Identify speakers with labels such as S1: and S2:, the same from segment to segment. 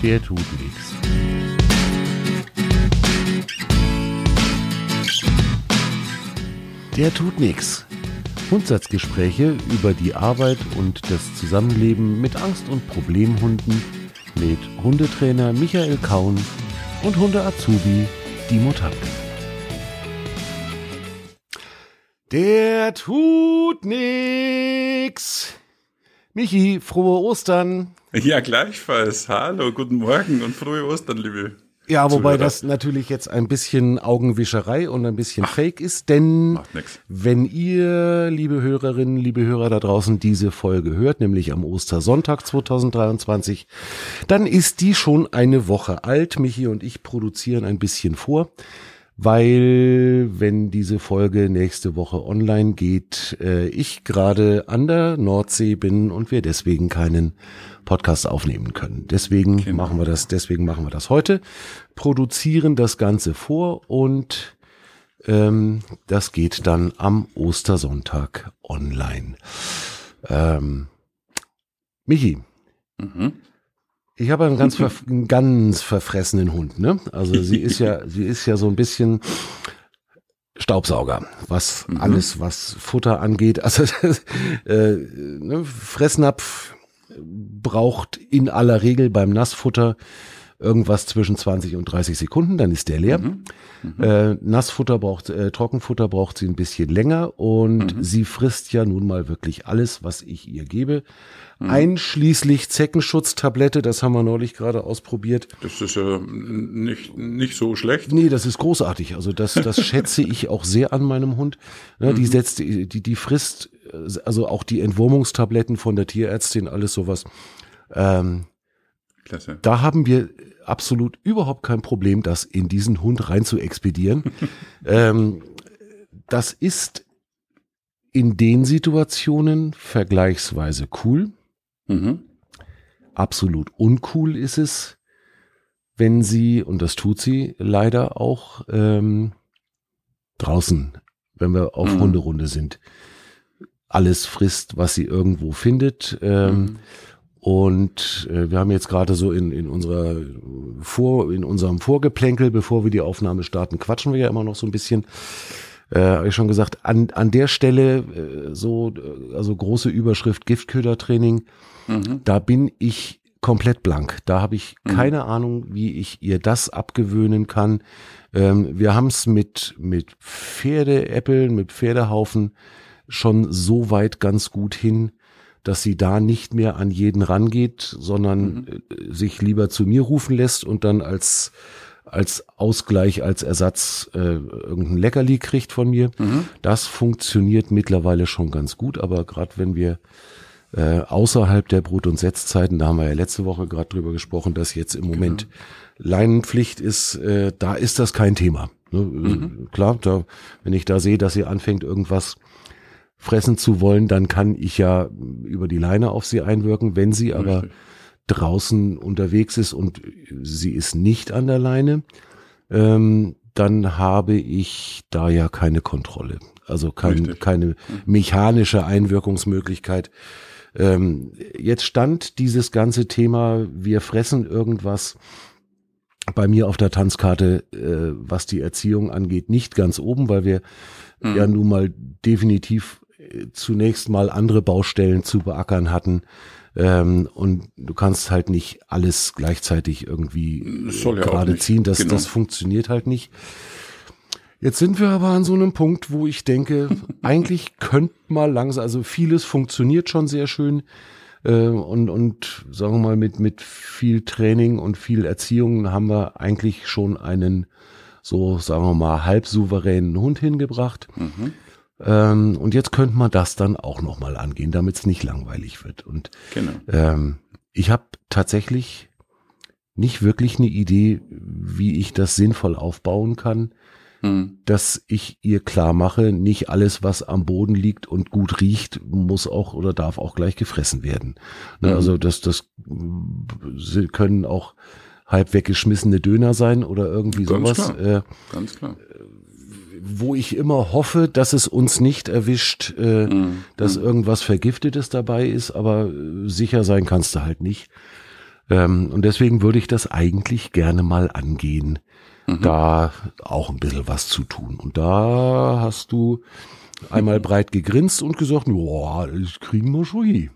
S1: Der tut nichts. Der tut nichts. Grundsatzgespräche über die Arbeit und das Zusammenleben mit Angst- und Problemhunden mit Hundetrainer Michael Kaun und Hunde-Azubi Dimo Tapke. Der tut nix. Michi, frohe Ostern.
S2: Ja, gleichfalls. Hallo, guten Morgen und frohe Ostern, liebe.
S1: Ja, wobei
S2: Zuhörer.
S1: das natürlich jetzt ein bisschen Augenwischerei und ein bisschen Fake ist, denn wenn ihr, liebe Hörerinnen, liebe Hörer da draußen, diese Folge hört, nämlich am Ostersonntag 2023, dann ist die schon eine Woche alt. Michi und ich produzieren ein bisschen vor, weil wenn diese Folge nächste Woche online geht, äh, ich gerade an der Nordsee bin und wir deswegen keinen Podcast aufnehmen können. Deswegen
S2: Genau.
S1: machen wir das, deswegen machen wir das heute, produzieren das Ganze vor und ähm, das geht dann am Ostersonntag online. Ähm, Michi,
S2: Mhm.
S1: ich habe einen ganz, verf einen ganz verfressenen Hund, ne? Also sie ist ja, sie ist ja so ein bisschen Staubsauger, was
S2: Mhm.
S1: alles, was Futter angeht. Also äh, ne, Fressnapf braucht in aller Regel beim Nassfutter irgendwas zwischen 20 und 30 Sekunden, dann ist der leer.
S2: Mhm.
S1: Äh, Nassfutter braucht, äh, Trockenfutter braucht sie ein bisschen länger und
S2: Mhm.
S1: sie frisst ja nun mal wirklich alles, was ich ihr gebe.
S2: Mhm.
S1: Einschließlich Zeckenschutztablette, das haben wir neulich gerade ausprobiert.
S2: Das ist ja nicht, nicht so schlecht.
S1: Nee, das ist großartig. Also das, das schätze ich auch sehr an meinem Hund. Ne, Die setzt, die, die frisst, äh, also auch die Entwurmungstabletten von der Tierärztin, alles sowas. Ähm,
S2: Klasse.
S1: da haben wir absolut überhaupt kein Problem, das in diesen Hund rein zu expedieren. ähm, das ist in den Situationen vergleichsweise cool.
S2: Mhm.
S1: Absolut uncool ist es, wenn sie, und das tut sie leider auch, ähm, draußen, wenn wir auf
S2: Mhm.
S1: Hunderunde sind, alles frisst, was sie irgendwo findet. Ähm,
S2: Mhm.
S1: Und äh, wir haben jetzt gerade so in, in unserer Vor, in unserem Vorgeplänkel, bevor wir die Aufnahme starten, quatschen wir ja immer noch so ein bisschen. Äh, hab ich schon gesagt, an, an der Stelle äh, so, äh, also große Überschrift Giftködertraining,
S2: Mhm.
S1: da bin ich komplett blank. Da habe ich
S2: Mhm.
S1: keine Ahnung, wie ich ihr das abgewöhnen kann. Ähm, wir haben es mit, mit Pferdeäppeln, mit Pferdehaufen schon so weit ganz gut hin, dass sie da nicht mehr an jeden rangeht, sondern äh, sich lieber zu mir rufen lässt und dann als als Ausgleich, als Ersatz äh, irgendein Leckerli kriegt von mir.
S2: Mhm.
S1: Das funktioniert mittlerweile schon ganz gut, aber gerade wenn wir äh, außerhalb der Brut- und Setzzeiten, da haben wir ja letzte Woche gerade drüber gesprochen, dass jetzt im Moment Leinenpflicht ist, äh, da ist das kein Thema. Ne? Äh, Klar, da, wenn ich da sehe, dass sie anfängt, irgendwas fressen zu wollen, dann kann ich ja über die Leine auf sie einwirken. Wenn sie aber
S2: Richtig.
S1: draußen unterwegs ist und sie ist nicht an der Leine, ähm, dann habe ich da ja keine Kontrolle. Also kein,
S2: Richtig.
S1: keine mechanische Einwirkungsmöglichkeit. Ähm, jetzt stand dieses ganze Thema, wir fressen irgendwas bei mir auf der Tanzkarte, äh, was die Erziehung angeht, nicht ganz oben, weil wir
S2: Mhm.
S1: ja nun mal definitiv zunächst mal andere Baustellen zu beackern hatten. Ähm, und du kannst halt nicht alles gleichzeitig irgendwie
S2: ja
S1: gerade ziehen. Das,
S2: Genau.
S1: das funktioniert halt nicht. Jetzt sind wir aber an so einem Punkt, wo ich denke, eigentlich könnte mal langsam, also vieles funktioniert schon sehr schön. Äh, und, und sagen wir mal, mit, mit viel Training und viel Erziehung haben wir eigentlich schon einen, so sagen wir mal, halb souveränen Hund hingebracht.
S2: Mhm.
S1: Ähm, und jetzt könnte man das dann auch nochmal angehen, damit es nicht langweilig wird. Und
S2: Genau.
S1: ähm, ich habe tatsächlich nicht wirklich eine Idee, wie ich das sinnvoll aufbauen kann,
S2: Mhm.
S1: dass ich ihr klar mache, nicht alles, was am Boden liegt und gut riecht, muss auch oder darf auch gleich gefressen werden. Ne,
S2: Mhm.
S1: Also das, das können auch halb weggeschmissene Döner sein oder irgendwie
S2: Ganz
S1: sowas.
S2: klar.
S1: Äh,
S2: Ganz klar.
S1: Wo ich immer hoffe, dass es uns nicht erwischt, äh,
S2: Mhm.
S1: dass irgendwas Vergiftetes dabei ist, aber äh, sicher sein kannst du halt nicht. Ähm, und deswegen würde ich das eigentlich gerne mal angehen, mhm. da auch ein bisschen was zu tun. Und da hast du einmal breit gegrinst und gesagt, boah, das kriegen wir schon hin.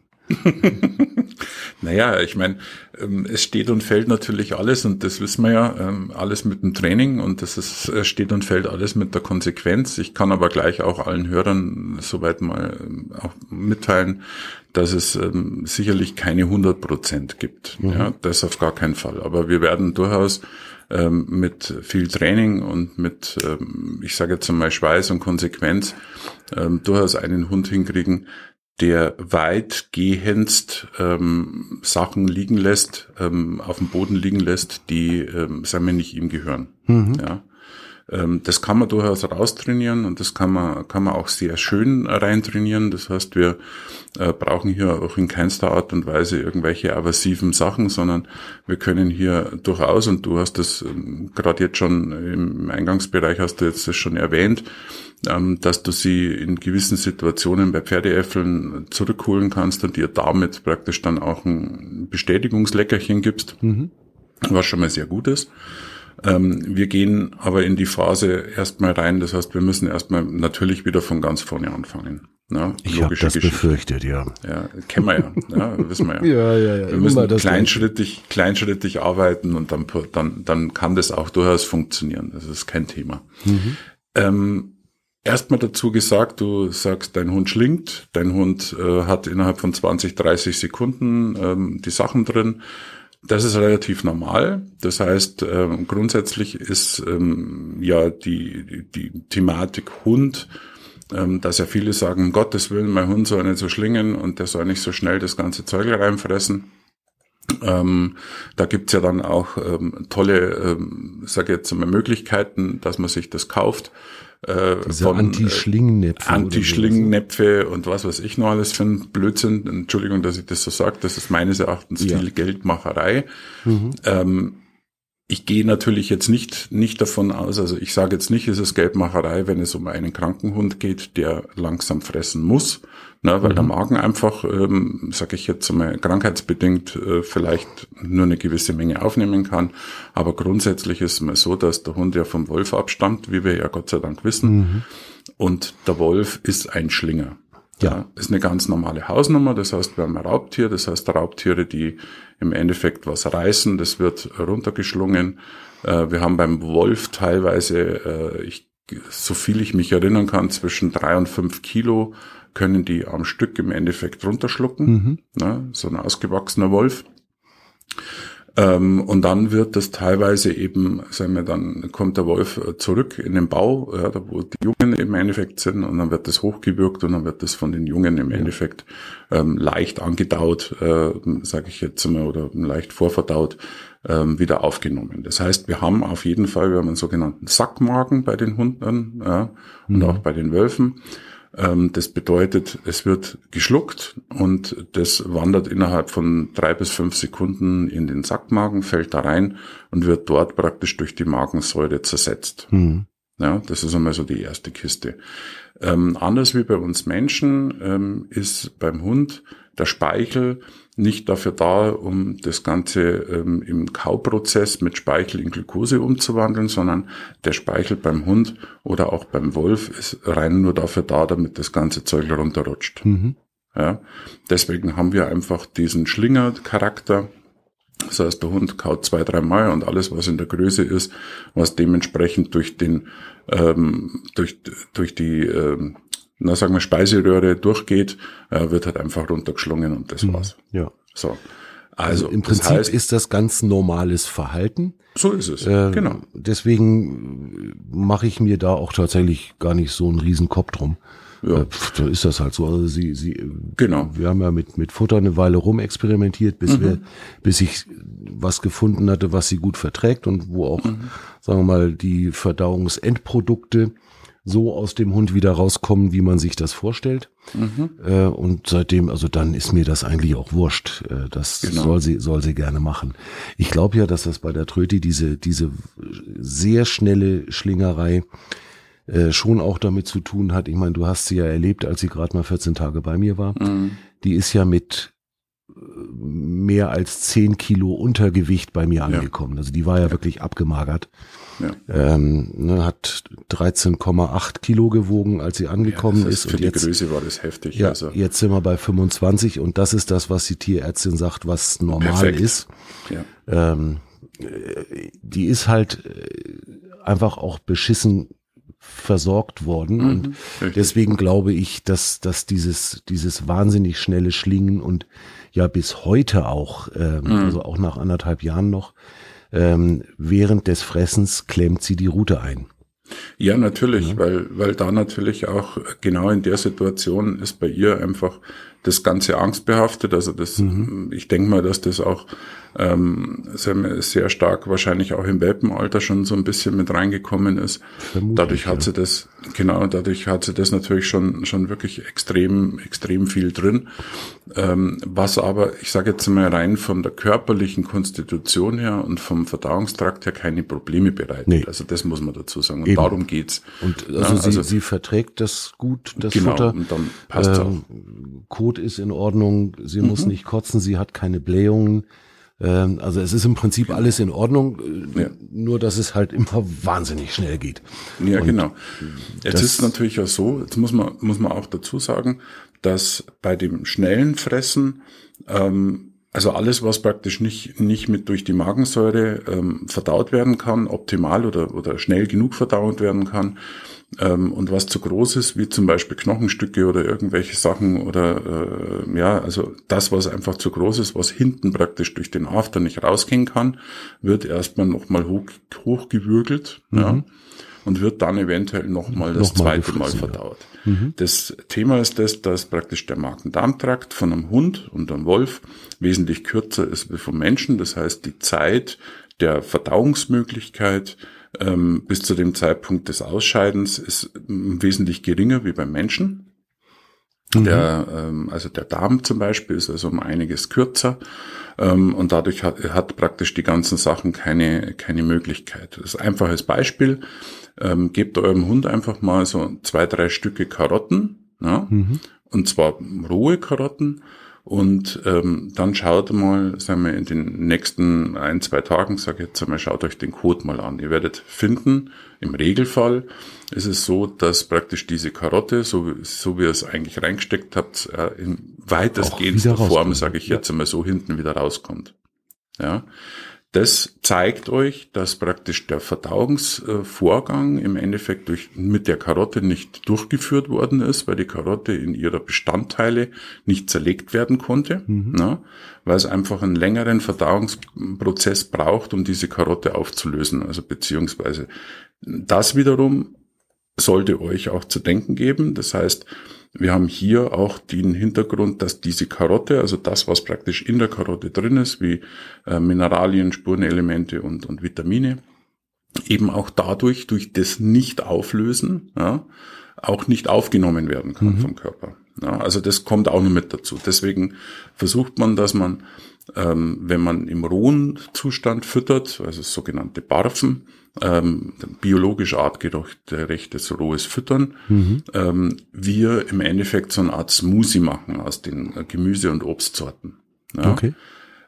S2: naja, ich meine, ähm, es steht und fällt natürlich alles und das wissen wir ja, ähm, alles mit dem Training und das ist, es steht und fällt alles mit der Konsequenz. Ich kann aber gleich auch allen Hörern soweit mal ähm, auch mitteilen, dass es sicherlich keine 100 Prozent gibt. Mhm. Ja, das auf gar keinen Fall. Aber wir werden durchaus mit viel Training und mit, ich sage jetzt einmal Schweiß und Konsequenz, durchaus einen Hund hinkriegen, der weitgehendst ähm, Sachen liegen lässt, ähm, auf dem Boden liegen lässt, die, ähm, sagen wir, nicht ihm gehören. Mhm. Ja. Ähm, das kann man durchaus raustrainieren und das kann man, kann man auch sehr schön reintrainieren. Das heißt, wir äh, brauchen hier auch in keinster Art und Weise irgendwelche aversiven Sachen, sondern wir können hier durchaus, und du hast das ähm, gerade jetzt schon im Eingangsbereich hast du jetzt das schon erwähnt, ähm, dass du sie in gewissen Situationen bei Pferdeäffeln zurückholen kannst und dir damit praktisch dann auch ein Bestätigungsleckerchen gibst, mhm. was schon mal sehr gut ist. Ähm, wir gehen aber in die Phase erstmal rein, das heißt, wir müssen erstmal natürlich wieder von ganz vorne anfangen.
S1: Ja, ich habe das Geschichte. befürchtet, ja.
S2: Ja, kennen wir ja, ja wissen wir
S1: ja. ja, ja, ja.
S2: Wir müssen kleinschrittig, kleinschrittig arbeiten und dann, dann, dann kann das auch durchaus funktionieren. Das ist kein Thema. Mhm. Ähm, Erstmal dazu gesagt, du sagst, dein Hund schlingt, dein Hund äh, hat innerhalb von 20, 30 Sekunden ähm, die Sachen drin. Das ist relativ normal. Das heißt, ähm, grundsätzlich ist ähm, ja die, die, die Thematik Hund, ähm, dass ja viele sagen, Gottes Willen, mein Hund soll nicht so schlingen und der soll nicht so schnell das ganze Zeug reinfressen. Ähm, da gibt's ja dann auch ähm, tolle, ähm, sage jetzt mal, Möglichkeiten, dass man sich das kauft
S1: äh, Diese von Anti-Schlingnäpfe.
S2: Äh, Anti-Schlingnäpfe und was weiß ich noch alles für ein Blödsinn. Entschuldigung, dass ich das so sage. Das ist meines Erachtens ja. viel Geldmacherei. Mhm. Ähm, ich gehe natürlich jetzt nicht, nicht davon aus, also ich sage jetzt nicht, es ist Geldmacherei, wenn es um einen kranken Hund geht, der langsam fressen muss, ne, weil mhm. der Magen einfach, ähm, sage ich jetzt mal, krankheitsbedingt äh, vielleicht nur eine gewisse Menge aufnehmen kann. Aber grundsätzlich ist es mal so, dass der Hund ja vom Wolf abstammt, wie wir ja Gott sei Dank wissen. Mhm. Und der Wolf ist ein Schlinger. Ja, ist eine ganz normale Hausnummer. Das heißt, wir haben ein Raubtier. Das heißt, Raubtiere, die im Endeffekt was reißen, das wird runtergeschlungen. Äh, wir haben beim Wolf teilweise, äh, ich, so viel ich mich erinnern kann, zwischen drei und fünf Kilo können die am Stück im Endeffekt runterschlucken. Mhm. Ne, so ein ausgewachsener Wolf. Ähm, und dann wird das teilweise eben, sagen wir, dann kommt der Wolf äh, zurück in den Bau, ja, da wo die Jungen im Endeffekt sind, und dann wird das hochgewürgt und dann wird das von den Jungen im Endeffekt ähm, leicht angedaut, äh, sage ich jetzt mal, oder leicht vorverdaut, ähm, wieder aufgenommen. Das heißt, wir haben auf jeden Fall, wir haben einen sogenannten Sackmagen bei den Hunden ja, und mhm. auch bei den Wölfen. Ähm, das bedeutet, es wird geschluckt und das wandert innerhalb von drei bis fünf Sekunden in den Sackmagen, fällt da rein und wird dort praktisch durch die Magensäure zersetzt. Mhm. Ja, das ist einmal so die erste Kiste. Ähm, anders wie bei uns Menschen ähm, ist beim Hund der Speichel nicht dafür da, um das Ganze ähm, im Kauprozess mit Speichel in Glucose umzuwandeln, sondern der Speichel beim Hund oder auch beim Wolf ist rein nur dafür da, damit das ganze Zeug runterrutscht. Mhm. Ja, deswegen haben wir einfach diesen Schlingercharakter. Das heißt, der Hund kaut zwei, drei Mal und alles, was in der Größe ist, was dementsprechend durch den, ähm, durch, durch die, ähm, na sagen wir Speiseröhre durchgeht, äh, wird halt einfach runtergeschlungen und das mhm. war's.
S1: Ja. So. Also, also im Prinzip das heißt, ist das ganz normales Verhalten.
S2: So ist es. Äh, genau.
S1: Deswegen mache ich mir da auch tatsächlich gar nicht so einen riesen Kopf drum. Ja. Äh, pf, da ist das halt so. Also sie, sie, genau. Wir haben ja mit mit Futter eine Weile rumexperimentiert, bis mhm. wir, bis ich was gefunden hatte, was sie gut verträgt und wo auch, mhm. sagen wir mal, die Verdauungsendprodukte so aus dem Hund wieder rauskommen, wie man sich das vorstellt. Mhm. Äh, und seitdem, also dann ist mir das eigentlich auch wurscht. Äh, das genau. soll sie, soll sie gerne machen. Ich glaube ja, dass das bei der Tröti diese, diese sehr schnelle Schlingerei äh, schon auch damit zu tun hat. Ich meine, du hast sie ja erlebt, als sie gerade mal 14 Tage bei mir war. Mhm. Die ist ja mit mehr als zehn Kilo Untergewicht bei mir angekommen. Ja. Also die war ja, ja. wirklich abgemagert. Ja. Ähm, ne, hat 13,8 Kilo gewogen, als sie angekommen ja, ist.
S2: Für und die jetzt, Größe war das heftig.
S1: Ja, also. jetzt sind wir bei 25 und das ist das, was die Tierärztin sagt, was normal Perfekt. ist. Ja. Ähm, die ist halt äh, einfach auch beschissen versorgt worden mhm, und richtig. deswegen glaube ich, dass dass dieses dieses wahnsinnig schnelle Schlingen und ja bis heute auch ähm, mhm. also auch nach anderthalb Jahren noch ähm, während des Fressens klemmt sie die Route ein.
S2: Ja, natürlich, ja. weil weil da natürlich auch genau in der Situation ist bei ihr einfach das Ganze angstbehaftet. Also das, mhm. ich denke mal, dass das auch ähm, sehr, sehr stark wahrscheinlich auch im Welpenalter schon so ein bisschen mit reingekommen ist. Vermutlich, dadurch hat ja. sie das, genau, dadurch hat sie das natürlich schon, schon wirklich extrem, extrem viel drin. Ähm, was aber, ich sage jetzt mal rein von der körperlichen Konstitution her und vom Verdauungstrakt her keine Probleme bereitet. Nee. Also das muss man dazu sagen. Und Eben. darum geht's.
S1: Und also, ja, sie, also sie verträgt das gut, das genau, Futter. Und dann passt ähm, auch. Kot ist in Ordnung, sie mhm. muss nicht kotzen, sie hat keine Blähungen. Ähm, also es ist im Prinzip alles in Ordnung, äh, ja. nur dass es halt immer wahnsinnig schnell geht.
S2: Ja, Und genau. Jetzt ist natürlich auch so, jetzt muss man, muss man auch dazu sagen, dass bei dem schnellen Fressen, ähm, also alles, was praktisch nicht, nicht mit durch die Magensäure ähm, verdaut werden kann, optimal oder, oder schnell genug verdaut werden kann, ähm, und was zu groß ist, wie zum Beispiel Knochenstücke oder irgendwelche Sachen oder äh, ja, also das, was einfach zu groß ist, was hinten praktisch durch den After nicht rausgehen kann, wird erstmal nochmal hoch, hochgewürgelt mhm. ja, und wird dann eventuell nochmal das noch zweite Mal verdaut. Ja. Mhm. Das Thema ist das, dass praktisch der Magen-Darm-Trakt von einem Hund und einem Wolf wesentlich kürzer ist wie vom Menschen. Das heißt, die Zeit der Verdauungsmöglichkeit ähm, bis zu dem Zeitpunkt des Ausscheidens ist wesentlich geringer wie beim Menschen. Mhm. Der, ähm, also der Darm zum Beispiel ist also um einiges kürzer ähm, und dadurch hat, hat praktisch die ganzen Sachen keine, keine Möglichkeit. Das ist ein einfaches Beispiel. Ähm, gebt eurem Hund einfach mal so zwei, drei Stücke Karotten, ja, mhm. und zwar rohe Karotten und ähm, dann schaut mal, sagen wir, in den nächsten ein, zwei Tagen, sage ich jetzt einmal, schaut euch den Code mal an. Ihr werdet finden, im Regelfall ist es so, dass praktisch diese Karotte, so, so wie ihr es eigentlich reingesteckt habt, in weitestgehendster Form, sage ich jetzt einmal, so hinten wieder rauskommt. Ja. Das zeigt euch, dass praktisch der Verdauungsvorgang im Endeffekt durch, mit der Karotte nicht durchgeführt worden ist, weil die Karotte in ihrer Bestandteile nicht zerlegt werden konnte, mhm. na, weil es einfach einen längeren Verdauungsprozess braucht, um diese Karotte aufzulösen. Also beziehungsweise das wiederum sollte euch auch zu denken geben. Das heißt, wir haben hier auch den Hintergrund, dass diese Karotte, also das, was praktisch in der Karotte drin ist, wie äh, Mineralien, Spurenelemente und, und Vitamine, eben auch dadurch, durch das Nicht-Auflösen, ja, auch nicht aufgenommen werden kann mhm. vom Körper. Ja, also das kommt auch noch mit dazu. Deswegen versucht man, dass man, ähm, wenn man im rohen Zustand füttert, also sogenannte Barfen, ähm, biologisch artgerechtes rohes Füttern, mhm. ähm, wir im Endeffekt so eine Art Smoothie machen aus den Gemüse- und Obstsorten. Ja? Okay.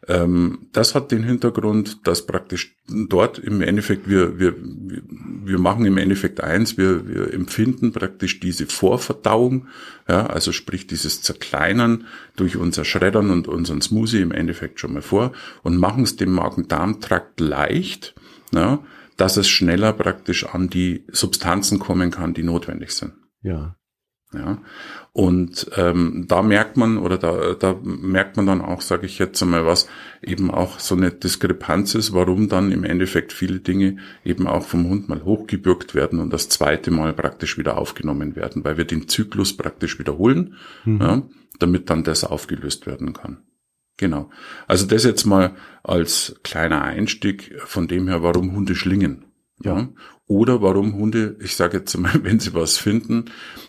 S2: Ähm, das hat den Hintergrund, dass praktisch dort im Endeffekt wir, wir, wir machen im Endeffekt eins, wir, wir empfinden praktisch diese Vorverdauung, ja, also sprich dieses Zerkleinern durch unser Schreddern und unseren Smoothie im Endeffekt schon mal vor und machen es dem Magen-Darm-Trakt leicht, ja, dass es schneller praktisch an die Substanzen kommen kann, die notwendig sind.
S1: Ja.
S2: Ja. Und ähm, da merkt man oder da, da merkt man dann auch, sage ich jetzt einmal, was eben auch so eine Diskrepanz ist, warum dann im Endeffekt viele Dinge eben auch vom Hund mal hochgebürgt werden und das zweite Mal praktisch wieder aufgenommen werden, weil wir den Zyklus praktisch wiederholen, mhm. ja, damit dann das aufgelöst werden kann. Genau. Also das jetzt mal als kleiner Einstieg von dem her, warum Hunde schlingen. Ja. ja. Oder warum Hunde, ich sage jetzt mal, wenn sie was finden,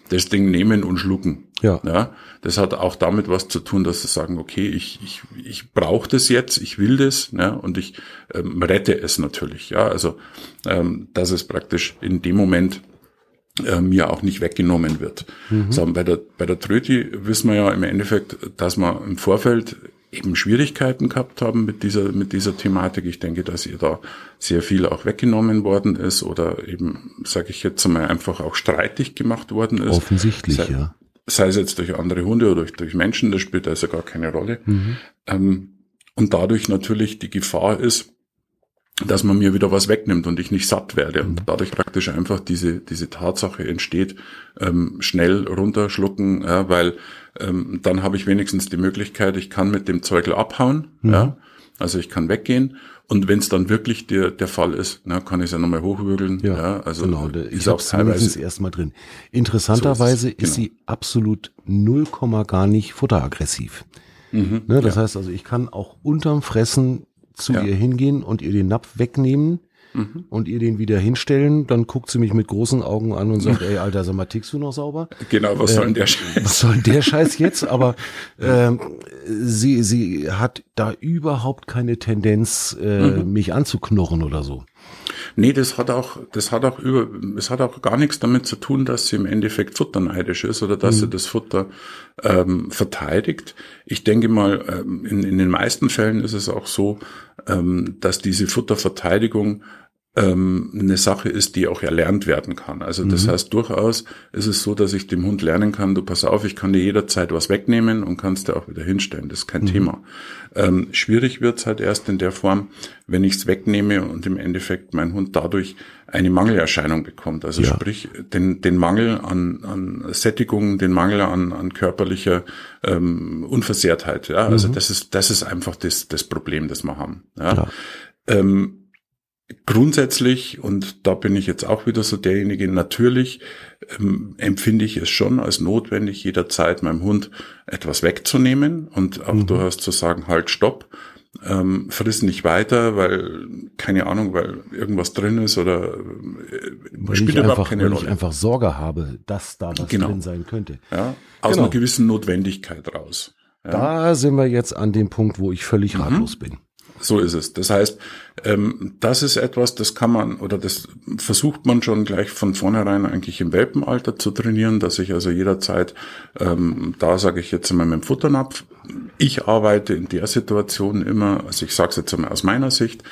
S2: das Ding nehmen und schlucken. Ja. ja. Das hat auch damit was zu tun, dass sie sagen, okay, ich, ich, ich brauche das jetzt, ich will das, ja, und ich ähm, rette es natürlich. Ja, also ähm, dass es praktisch in dem Moment äh, mir auch nicht weggenommen wird. Mhm. So, bei der, bei der Tröti wissen wir ja im Endeffekt, dass man im Vorfeld eben Schwierigkeiten gehabt haben mit dieser, mit dieser Thematik. Ich denke, dass ihr da sehr viel auch weggenommen worden ist oder eben, sage ich jetzt mal, einfach auch streitig gemacht worden ist.
S1: Offensichtlich, sei,
S2: ja. Sei es jetzt durch andere Hunde oder durch, durch Menschen, das spielt also gar keine Rolle. Mhm. Ähm, und dadurch natürlich die Gefahr ist, dass man mir wieder was wegnimmt und ich nicht satt werde und mhm. dadurch praktisch einfach diese diese Tatsache entsteht ähm, schnell runterschlucken ja, weil ähm, dann habe ich wenigstens die Möglichkeit ich kann mit dem Zeugel abhauen mhm. ja also ich kann weggehen und wenn es dann wirklich der der Fall ist na, kann ich es ja nochmal hochwürgeln
S1: ja, ja also genau ich habe es erstmal drin interessanterweise so ist, ist genau. sie absolut null Komma gar nicht futteraggressiv mhm, ne, das ja. heißt also ich kann auch unterm Fressen zu ja. ihr hingehen und ihr den Napf wegnehmen mhm. und ihr den wieder hinstellen, dann guckt sie mich mit großen Augen an und sagt, ey, Alter, sag mal, tickst du noch sauber?
S2: Genau, was äh, soll denn der Scheiß?
S1: Was soll denn der Scheiß jetzt? Aber äh, sie, sie hat da überhaupt keine Tendenz, äh, mhm. mich anzuknurren oder so.
S2: Nee, das hat auch, das hat auch über, es hat auch gar nichts damit zu tun, dass sie im Endeffekt futterneidisch ist oder dass mhm. sie das Futter ähm, verteidigt. Ich denke mal, ähm, in, in den meisten Fällen ist es auch so, ähm, dass diese Futterverteidigung ähm, eine Sache ist, die auch erlernt werden kann. Also das mhm. heißt, durchaus ist es so, dass ich dem Hund lernen kann, du pass auf, ich kann dir jederzeit was wegnehmen und kannst dir auch wieder hinstellen. Das ist kein mhm. Thema. Ähm, schwierig wird's halt erst in der Form, wenn ich's wegnehme und im Endeffekt mein Hund dadurch eine Mangelerscheinung bekommt. Also ja. sprich, den, den Mangel an, an Sättigung, den Mangel an, an körperlicher ähm, Unversehrtheit. Ja? Also mhm. das ist, das ist einfach das, das Problem, das wir haben. Ja? ja. Ähm, Grundsätzlich, und da bin ich jetzt auch wieder so derjenige, natürlich ähm, empfinde ich es schon als notwendig, jederzeit meinem Hund etwas wegzunehmen und auch mhm. durchaus zu sagen, halt, stopp, ähm, friss nicht weiter, weil, keine Ahnung, weil irgendwas drin ist oder
S1: äh, weil spielt überhaupt einfach, keine weil Rolle. ich einfach Sorge habe, dass da was genau. drin sein könnte.
S2: Ja, aus genau. einer gewissen Notwendigkeit raus.
S1: Ja. Da sind wir jetzt an dem Punkt, wo ich völlig mhm. ratlos bin.
S2: So ist es. Das heißt, ähm, das ist etwas, das kann man oder das versucht man schon gleich von vornherein eigentlich im Welpenalter zu trainieren, dass ich also jederzeit, ähm, da sage ich jetzt einmal mit dem Futternapf, ich arbeite in der Situation immer, also ich sage es jetzt einmal aus meiner Sicht,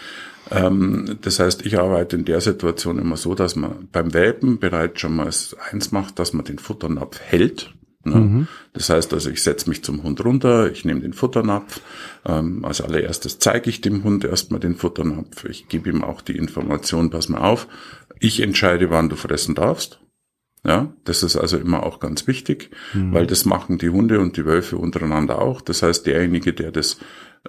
S2: ähm, das heißt, ich arbeite in der Situation immer so, dass man beim Welpen bereits schon mal eins macht, dass man den Futternapf hält, Ne? Mhm. Das heißt also, ich setze mich zum Hund runter, ich nehme den Futternapf. Ähm, als allererstes zeige ich dem Hund erstmal den Futternapf. Ich gebe ihm auch die Information, pass mal auf, ich entscheide, wann du fressen darfst. Ja, das ist also immer auch ganz wichtig, mhm. weil das machen die Hunde und die Wölfe untereinander auch. Das heißt, derjenige, der das,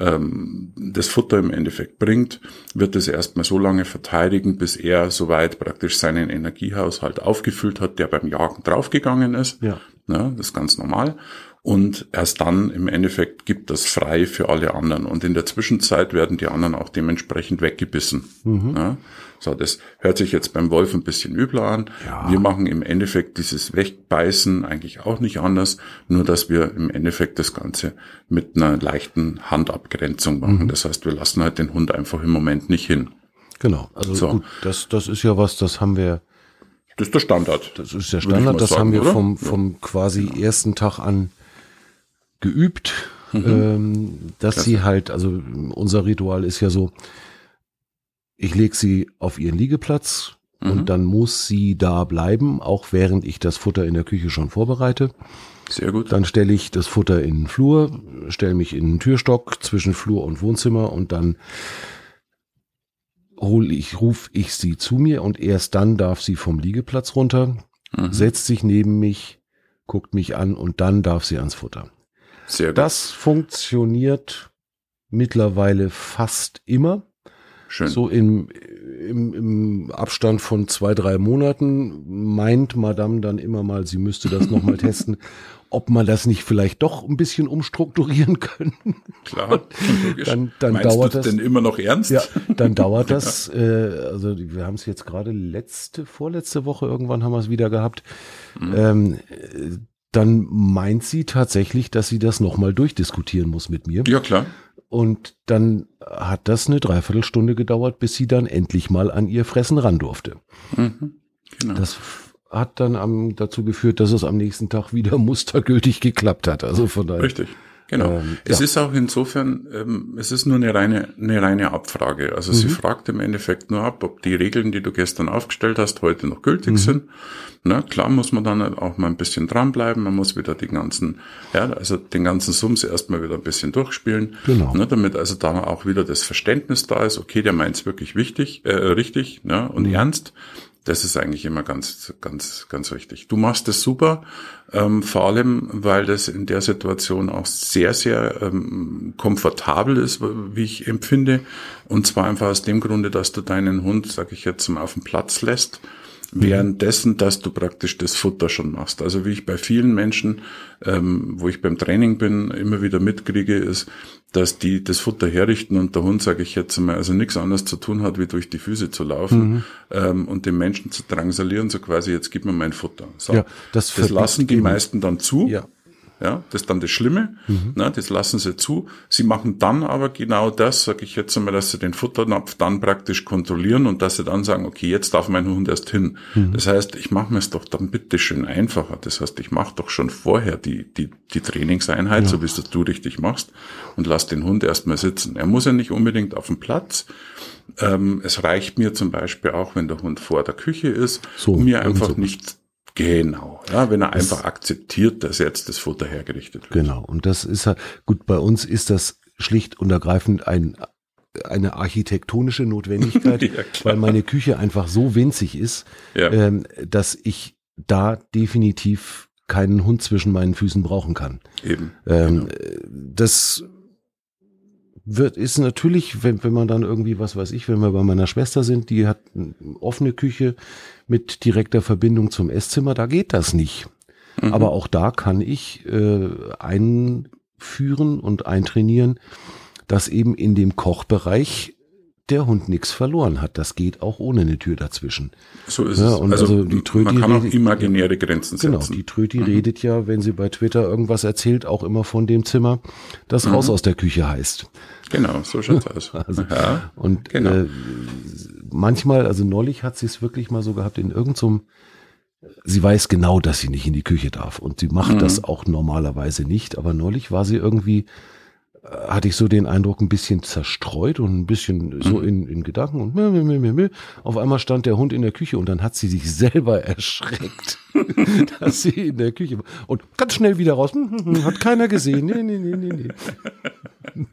S2: ähm, das Futter im Endeffekt bringt, wird es erstmal so lange verteidigen, bis er soweit praktisch seinen Energiehaushalt aufgefüllt hat, der beim Jagen draufgegangen ist. Ja. Ne? Das ist ganz normal. Und erst dann im Endeffekt gibt das frei für alle anderen. Und in der Zwischenzeit werden die anderen auch dementsprechend weggebissen. Mhm. Ne? So, das hört sich jetzt beim Wolf ein bisschen übler an. Ja. Wir machen im Endeffekt dieses Wegbeißen eigentlich auch nicht anders, nur dass wir im Endeffekt das Ganze mit einer leichten Handabgrenzung machen. Mhm. Das heißt, wir lassen halt den Hund einfach im Moment nicht hin.
S1: Genau. Also so. gut, das, das ist ja was, das haben wir
S2: das ist der Standard.
S1: Das ist der Standard, das sagen, haben wir oder? vom, vom quasi ja. ersten Tag an geübt, mhm. ähm, dass Klasse. sie halt, also unser Ritual ist ja so, ich lege sie auf ihren Liegeplatz mhm. und dann muss sie da bleiben, auch während ich das Futter in der Küche schon vorbereite.
S2: Sehr gut.
S1: Dann stelle ich das Futter in den Flur, stelle mich in den Türstock zwischen Flur und Wohnzimmer und dann hol ich, ruf ich sie zu mir und erst dann darf sie vom Liegeplatz runter, mhm. setzt sich neben mich, guckt mich an und dann darf sie ans Futter. Sehr gut. Das funktioniert mittlerweile fast immer. Schön. So im, im, im Abstand von zwei, drei Monaten meint Madame dann immer mal, sie müsste das nochmal testen, ob man das nicht vielleicht doch ein bisschen umstrukturieren können.
S2: Klar.
S1: dann, dann Meinst dauert das
S2: denn immer noch ernst?
S1: Ja, dann dauert das. ja. äh, also wir haben es jetzt gerade letzte, vorletzte Woche irgendwann haben wir es wieder gehabt. Mhm. Ähm, dann meint sie tatsächlich, dass sie das nochmal durchdiskutieren muss mit mir.
S2: Ja, klar.
S1: Und dann hat das eine Dreiviertelstunde gedauert, bis sie dann endlich mal an ihr Fressen ran durfte. Mhm, genau. Das hat dann am, dazu geführt, dass es am nächsten Tag wieder mustergültig geklappt hat. Also von daher.
S2: Richtig. Genau. Ähm, es ja. ist auch insofern, ähm, es ist nur eine reine, eine reine Abfrage. Also mhm. sie fragt im Endeffekt nur ab, ob die Regeln, die du gestern aufgestellt hast, heute noch gültig mhm. sind. Na, klar muss man dann auch mal ein bisschen dranbleiben. Man muss wieder die ganzen, ja, also den ganzen Sums erstmal wieder ein bisschen durchspielen. Genau. Ne, damit also da auch wieder das Verständnis da ist, okay, der meint es wirklich wichtig, äh, richtig, ne, und mhm. ernst. Das ist eigentlich immer ganz, ganz, ganz wichtig. Du machst es super, ähm, vor allem, weil das in der Situation auch sehr, sehr ähm, komfortabel ist, wie ich empfinde. Und zwar einfach aus dem Grunde, dass du deinen Hund, sag ich jetzt, mal auf den Platz lässt währenddessen, dass du praktisch das Futter schon machst. Also wie ich bei vielen Menschen, ähm, wo ich beim Training bin, immer wieder mitkriege, ist, dass die das Futter herrichten und der Hund, sage ich jetzt mal, also nichts anderes zu tun hat, wie durch die Füße zu laufen mhm. ähm, und den Menschen zu drangsalieren, so quasi, jetzt gib mir mein Futter. So. Ja, das, das lassen die meisten dann zu. Ja. Ja, das ist dann das Schlimme. Mhm. Ne, das lassen sie zu. Sie machen dann aber genau das, sage ich jetzt einmal, dass sie den Futternapf dann praktisch kontrollieren und dass sie dann sagen, okay, jetzt darf mein Hund erst hin. Mhm. Das heißt, ich mache mir es doch dann bitte schön einfacher. Das heißt, ich mache doch schon vorher die, die, die Trainingseinheit, ja. so wie es du richtig machst, und lass den Hund erstmal sitzen. Er muss ja nicht unbedingt auf dem Platz. Ähm, es reicht mir zum Beispiel auch, wenn der Hund vor der Küche ist, so, um mir einfach so. nicht Genau, ja, wenn er das, einfach akzeptiert, dass jetzt das Futter hergerichtet wird.
S1: Genau, und das ist halt, gut, bei uns ist das schlicht und ergreifend ein, eine architektonische Notwendigkeit, ja, weil meine Küche einfach so winzig ist, ja. ähm, dass ich da definitiv keinen Hund zwischen meinen Füßen brauchen kann. Eben. Ähm, genau. Das wird, ist natürlich, wenn, wenn man dann irgendwie, was weiß ich, wenn wir bei meiner Schwester sind, die hat eine offene Küche mit direkter Verbindung zum Esszimmer, da geht das nicht. Mhm. Aber auch da kann ich äh, einführen und eintrainieren, dass eben in dem Kochbereich der Hund nichts verloren hat. Das geht auch ohne eine Tür dazwischen.
S2: So ist ja, es. also, also die Tröti man kann auch imaginäre Grenzen
S1: genau, setzen. Genau, die Tröti mhm. redet ja, wenn sie bei Twitter irgendwas erzählt, auch immer von dem Zimmer, das mhm. raus aus der Küche heißt.
S2: Genau, so schaut's aus. Also,
S1: ja, und genau. äh, manchmal, also neulich hat sie es wirklich mal so gehabt in irgendeinem sie weiß genau, dass sie nicht in die Küche darf und sie macht mhm. das auch normalerweise nicht, aber neulich war sie irgendwie hatte ich so den Eindruck, ein bisschen zerstreut und ein bisschen so mhm. in, in Gedanken und meh, meh, meh, meh. auf einmal stand der Hund in der Küche und dann hat sie sich selber erschreckt, dass sie in der Küche war. Und ganz schnell wieder raus, hm, hm, hm, hat keiner gesehen. Nee, nee, nee, nee, nee.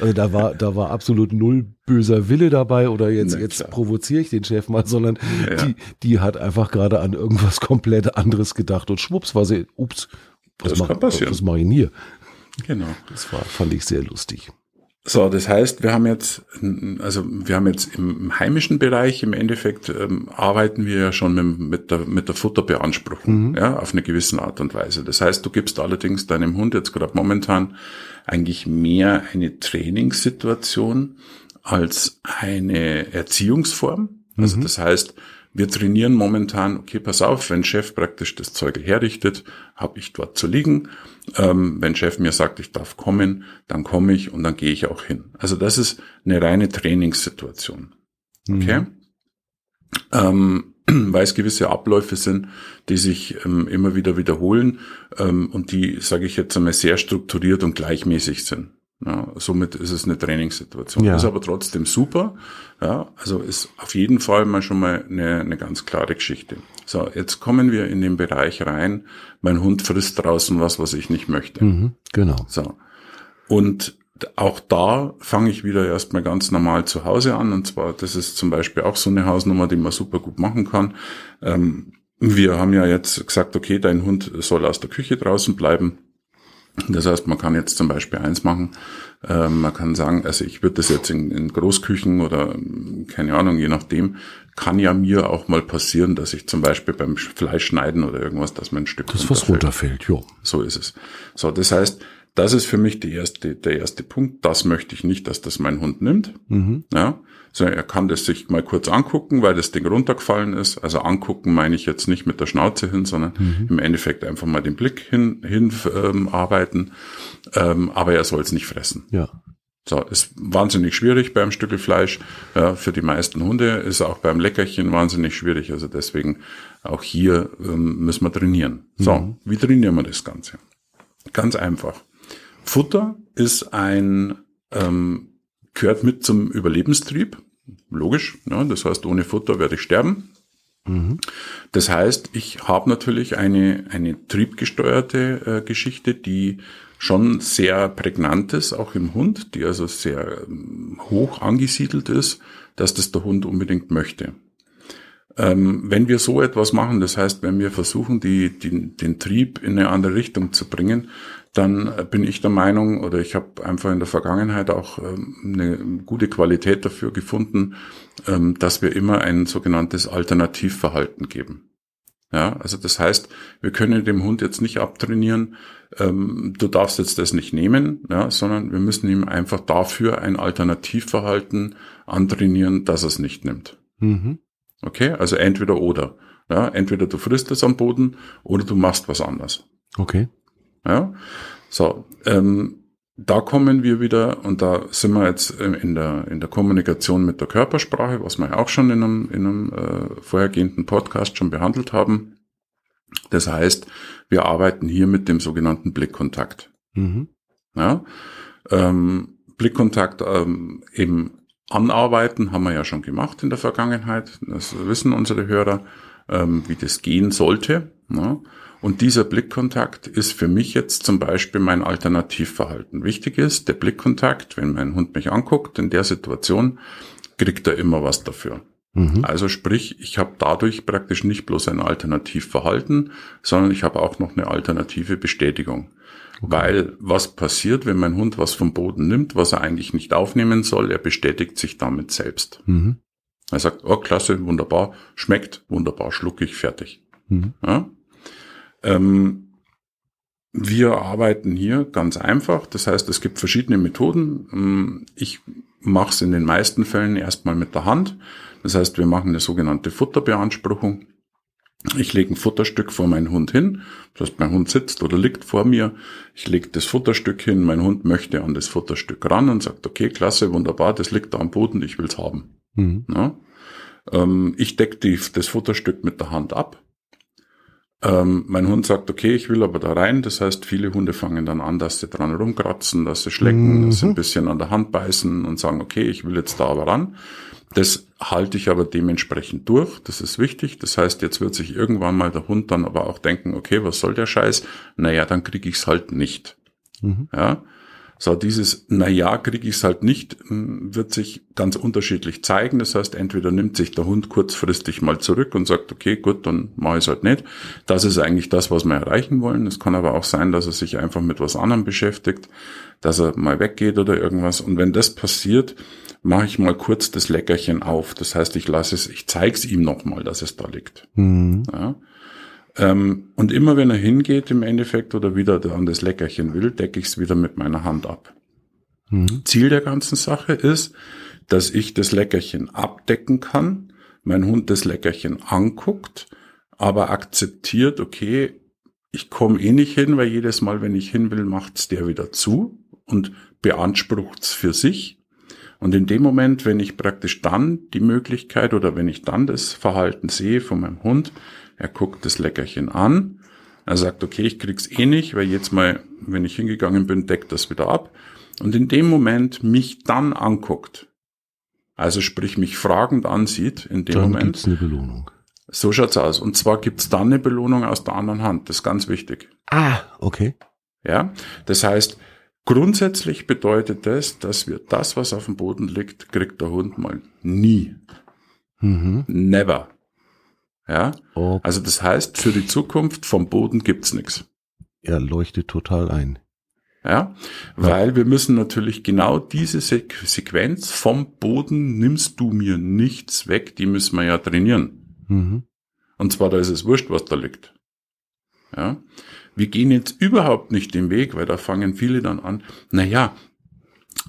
S1: Also da war, da war absolut null böser Wille dabei oder jetzt, Na, jetzt provoziere ich den Chef mal, sondern ja. die, die hat einfach gerade an irgendwas komplett anderes gedacht und schwupps war sie, ups, was, das mach, was mache ich denn hier? Genau. Das war, fand ich sehr lustig.
S2: So, das heißt, wir haben jetzt, also wir haben jetzt im heimischen Bereich im Endeffekt ähm, arbeiten wir ja schon mit, mit, der, mit der Futterbeanspruchung, mhm. ja, auf eine gewisse Art und Weise. Das heißt, du gibst allerdings deinem Hund jetzt gerade momentan eigentlich mehr eine Trainingssituation als eine Erziehungsform. Also mhm. das heißt, wir trainieren momentan, okay, pass auf, wenn Chef praktisch das Zeug herrichtet, habe ich dort zu liegen. Ähm, wenn Chef mir sagt, ich darf kommen, dann komme ich und dann gehe ich auch hin. Also das ist eine reine Trainingssituation. Okay? Mhm. Ähm, weil es gewisse Abläufe sind, die sich ähm, immer wieder wiederholen ähm, und die, sage ich jetzt einmal, sehr strukturiert und gleichmäßig sind. Ja, somit ist es eine Trainingssituation. Ja. Ist aber trotzdem super. Ja, also ist auf jeden Fall mal schon mal eine, eine ganz klare Geschichte. So, jetzt kommen wir in den Bereich rein. Mein Hund frisst draußen was, was ich nicht möchte.
S1: Mhm, genau.
S2: So. Und auch da fange ich wieder erstmal ganz normal zu Hause an. Und zwar, das ist zum Beispiel auch so eine Hausnummer, die man super gut machen kann. Ähm, wir haben ja jetzt gesagt, okay, dein Hund soll aus der Küche draußen bleiben. Das heißt, man kann jetzt zum Beispiel eins machen. Ähm, man kann sagen, also ich würde das jetzt in, in, Großküchen oder keine Ahnung, je nachdem, kann ja mir auch mal passieren, dass ich zum Beispiel beim Fleischschneiden oder irgendwas, dass mein Stück
S1: das was runterfällt. Ja,
S2: so ist es. So, das heißt, das ist für mich die erste, der erste Punkt. Das möchte ich nicht, dass das mein Hund nimmt. Mhm. Ja, so, er kann das sich mal kurz angucken, weil das Ding runtergefallen ist. Also angucken meine ich jetzt nicht mit der Schnauze hin, sondern mhm. im Endeffekt einfach mal den Blick hin, hin ähm, arbeiten. Ähm, aber er soll es nicht fressen.
S1: Ja.
S2: So, ist wahnsinnig schwierig beim Stückel Fleisch. Ja, für die meisten Hunde ist auch beim Leckerchen wahnsinnig schwierig. Also deswegen auch hier ähm, müssen wir trainieren. So, mhm. wie trainieren wir das Ganze? Ganz einfach. Futter ist ein, ähm, gehört mit zum Überlebenstrieb. Logisch. Ja, das heißt, ohne Futter werde ich sterben. Mhm. Das heißt, ich habe natürlich eine, eine triebgesteuerte äh, Geschichte, die schon sehr prägnant ist, auch im Hund, die also sehr ähm, hoch angesiedelt ist, dass das der Hund unbedingt möchte. Ähm, wenn wir so etwas machen, das heißt, wenn wir versuchen, die, die, den Trieb in eine andere Richtung zu bringen, dann bin ich der Meinung, oder ich habe einfach in der Vergangenheit auch ähm, eine gute Qualität dafür gefunden, ähm, dass wir immer ein sogenanntes Alternativverhalten geben. Ja, also das heißt, wir können dem Hund jetzt nicht abtrainieren, ähm, du darfst jetzt das nicht nehmen, ja, sondern wir müssen ihm einfach dafür ein Alternativverhalten antrainieren, dass er es nicht nimmt. Mhm. Okay, also entweder oder. Ja, entweder du frisst es am Boden oder du machst was anderes.
S1: Okay.
S2: Ja, so, ähm, da kommen wir wieder und da sind wir jetzt in der, in der Kommunikation mit der Körpersprache, was wir ja auch schon in einem, in einem äh, vorhergehenden Podcast schon behandelt haben. Das heißt, wir arbeiten hier mit dem sogenannten Blickkontakt. Mhm. Ja, ähm, Blickkontakt ähm, eben anarbeiten haben wir ja schon gemacht in der Vergangenheit. Das wissen unsere Hörer, ähm, wie das gehen sollte. Ja. Und dieser Blickkontakt ist für mich jetzt zum Beispiel mein Alternativverhalten. Wichtig ist, der Blickkontakt, wenn mein Hund mich anguckt, in der Situation, kriegt er immer was dafür. Mhm. Also sprich, ich habe dadurch praktisch nicht bloß ein Alternativverhalten, sondern ich habe auch noch eine alternative Bestätigung. Okay. Weil was passiert, wenn mein Hund was vom Boden nimmt, was er eigentlich nicht aufnehmen soll, er bestätigt sich damit selbst. Mhm. Er sagt, oh klasse, wunderbar, schmeckt, wunderbar, schluck ich, fertig. Mhm. Ja? Ähm, wir arbeiten hier ganz einfach. Das heißt, es gibt verschiedene Methoden. Ähm, ich mache es in den meisten Fällen erstmal mit der Hand. Das heißt, wir machen eine sogenannte Futterbeanspruchung. Ich lege ein Futterstück vor meinen Hund hin. Das heißt, mein Hund sitzt oder liegt vor mir. Ich lege das Futterstück hin. Mein Hund möchte an das Futterstück ran und sagt, okay, klasse, wunderbar, das liegt da am Boden, ich will's haben. Mhm. Ja? Ähm, ich decke das Futterstück mit der Hand ab. Ähm, mein Hund sagt, okay, ich will aber da rein. Das heißt, viele Hunde fangen dann an, dass sie dran rumkratzen, dass sie schlecken, mhm. dass sie ein bisschen an der Hand beißen und sagen, okay, ich will jetzt da aber ran. Das halte ich aber dementsprechend durch. Das ist wichtig. Das heißt, jetzt wird sich irgendwann mal der Hund dann aber auch denken, okay, was soll der Scheiß? Naja, dann kriege ich es halt nicht. Mhm. Ja. So, dieses, na ja, kriege ich es halt nicht, hm, wird sich ganz unterschiedlich zeigen. Das heißt, entweder nimmt sich der Hund kurzfristig mal zurück und sagt, okay, gut, dann mache ich es halt nicht. Das ist eigentlich das, was wir erreichen wollen. Es kann aber auch sein, dass er sich einfach mit was anderem beschäftigt, dass er mal weggeht oder irgendwas. Und wenn das passiert, mache ich mal kurz das Leckerchen auf. Das heißt, ich lasse es, ich zeige es ihm nochmal, dass es da liegt. Mhm. Ja. Ähm, und immer wenn er hingeht im Endeffekt oder wieder an das Leckerchen will, decke ich es wieder mit meiner Hand ab. Mhm. Ziel der ganzen Sache ist, dass ich das Leckerchen abdecken kann, mein Hund das Leckerchen anguckt, aber akzeptiert, okay, ich komme eh nicht hin, weil jedes Mal, wenn ich hin will, macht's der wieder zu und beansprucht's für sich. Und in dem Moment, wenn ich praktisch dann die Möglichkeit oder wenn ich dann das Verhalten sehe von meinem Hund, er guckt das Leckerchen an. Er sagt, okay, ich krieg's eh nicht, weil jetzt mal, wenn ich hingegangen bin, deckt das wieder ab. Und in dem Moment mich dann anguckt, also sprich mich fragend ansieht, in dem dann Moment.
S1: Gibt's eine Belohnung.
S2: So schaut's aus. Und zwar gibt's dann eine Belohnung aus der anderen Hand. Das ist ganz wichtig.
S1: Ah, okay.
S2: Ja, das heißt, grundsätzlich bedeutet das, dass wir das, was auf dem Boden liegt, kriegt der Hund mal nie. Mhm. Never. Ja. Okay. Also das heißt, für die Zukunft vom Boden gibt's nichts.
S1: Er leuchtet total ein.
S2: Ja, weil wir müssen natürlich genau diese Sequenz vom Boden nimmst du mir nichts weg, die müssen wir ja trainieren. Mhm. Und zwar, da ist es wurscht, was da liegt. Ja. Wir gehen jetzt überhaupt nicht den Weg, weil da fangen viele dann an, na ja,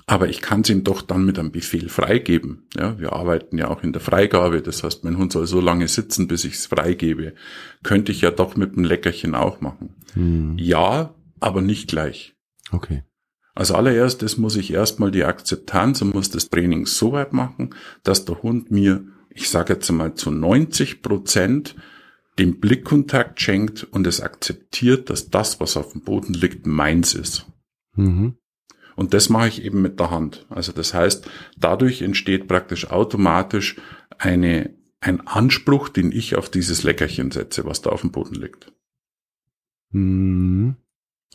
S2: aber ich kann es ihm doch dann mit einem Befehl freigeben. Ja, wir arbeiten ja auch in der Freigabe. Das heißt, mein Hund soll so lange sitzen, bis ich es freigebe. Könnte ich ja doch mit dem Leckerchen auch machen. Hm. Ja, aber nicht gleich.
S1: Okay.
S2: Als allererstes muss ich erstmal die Akzeptanz und muss das Training so weit machen, dass der Hund mir, ich sage jetzt mal zu 90 Prozent, den Blickkontakt schenkt und es akzeptiert, dass das, was auf dem Boden liegt, meins ist. Mhm. Und das mache ich eben mit der Hand. Also das heißt, dadurch entsteht praktisch automatisch eine, ein Anspruch, den ich auf dieses Leckerchen setze, was da auf dem Boden liegt.
S1: Mhm.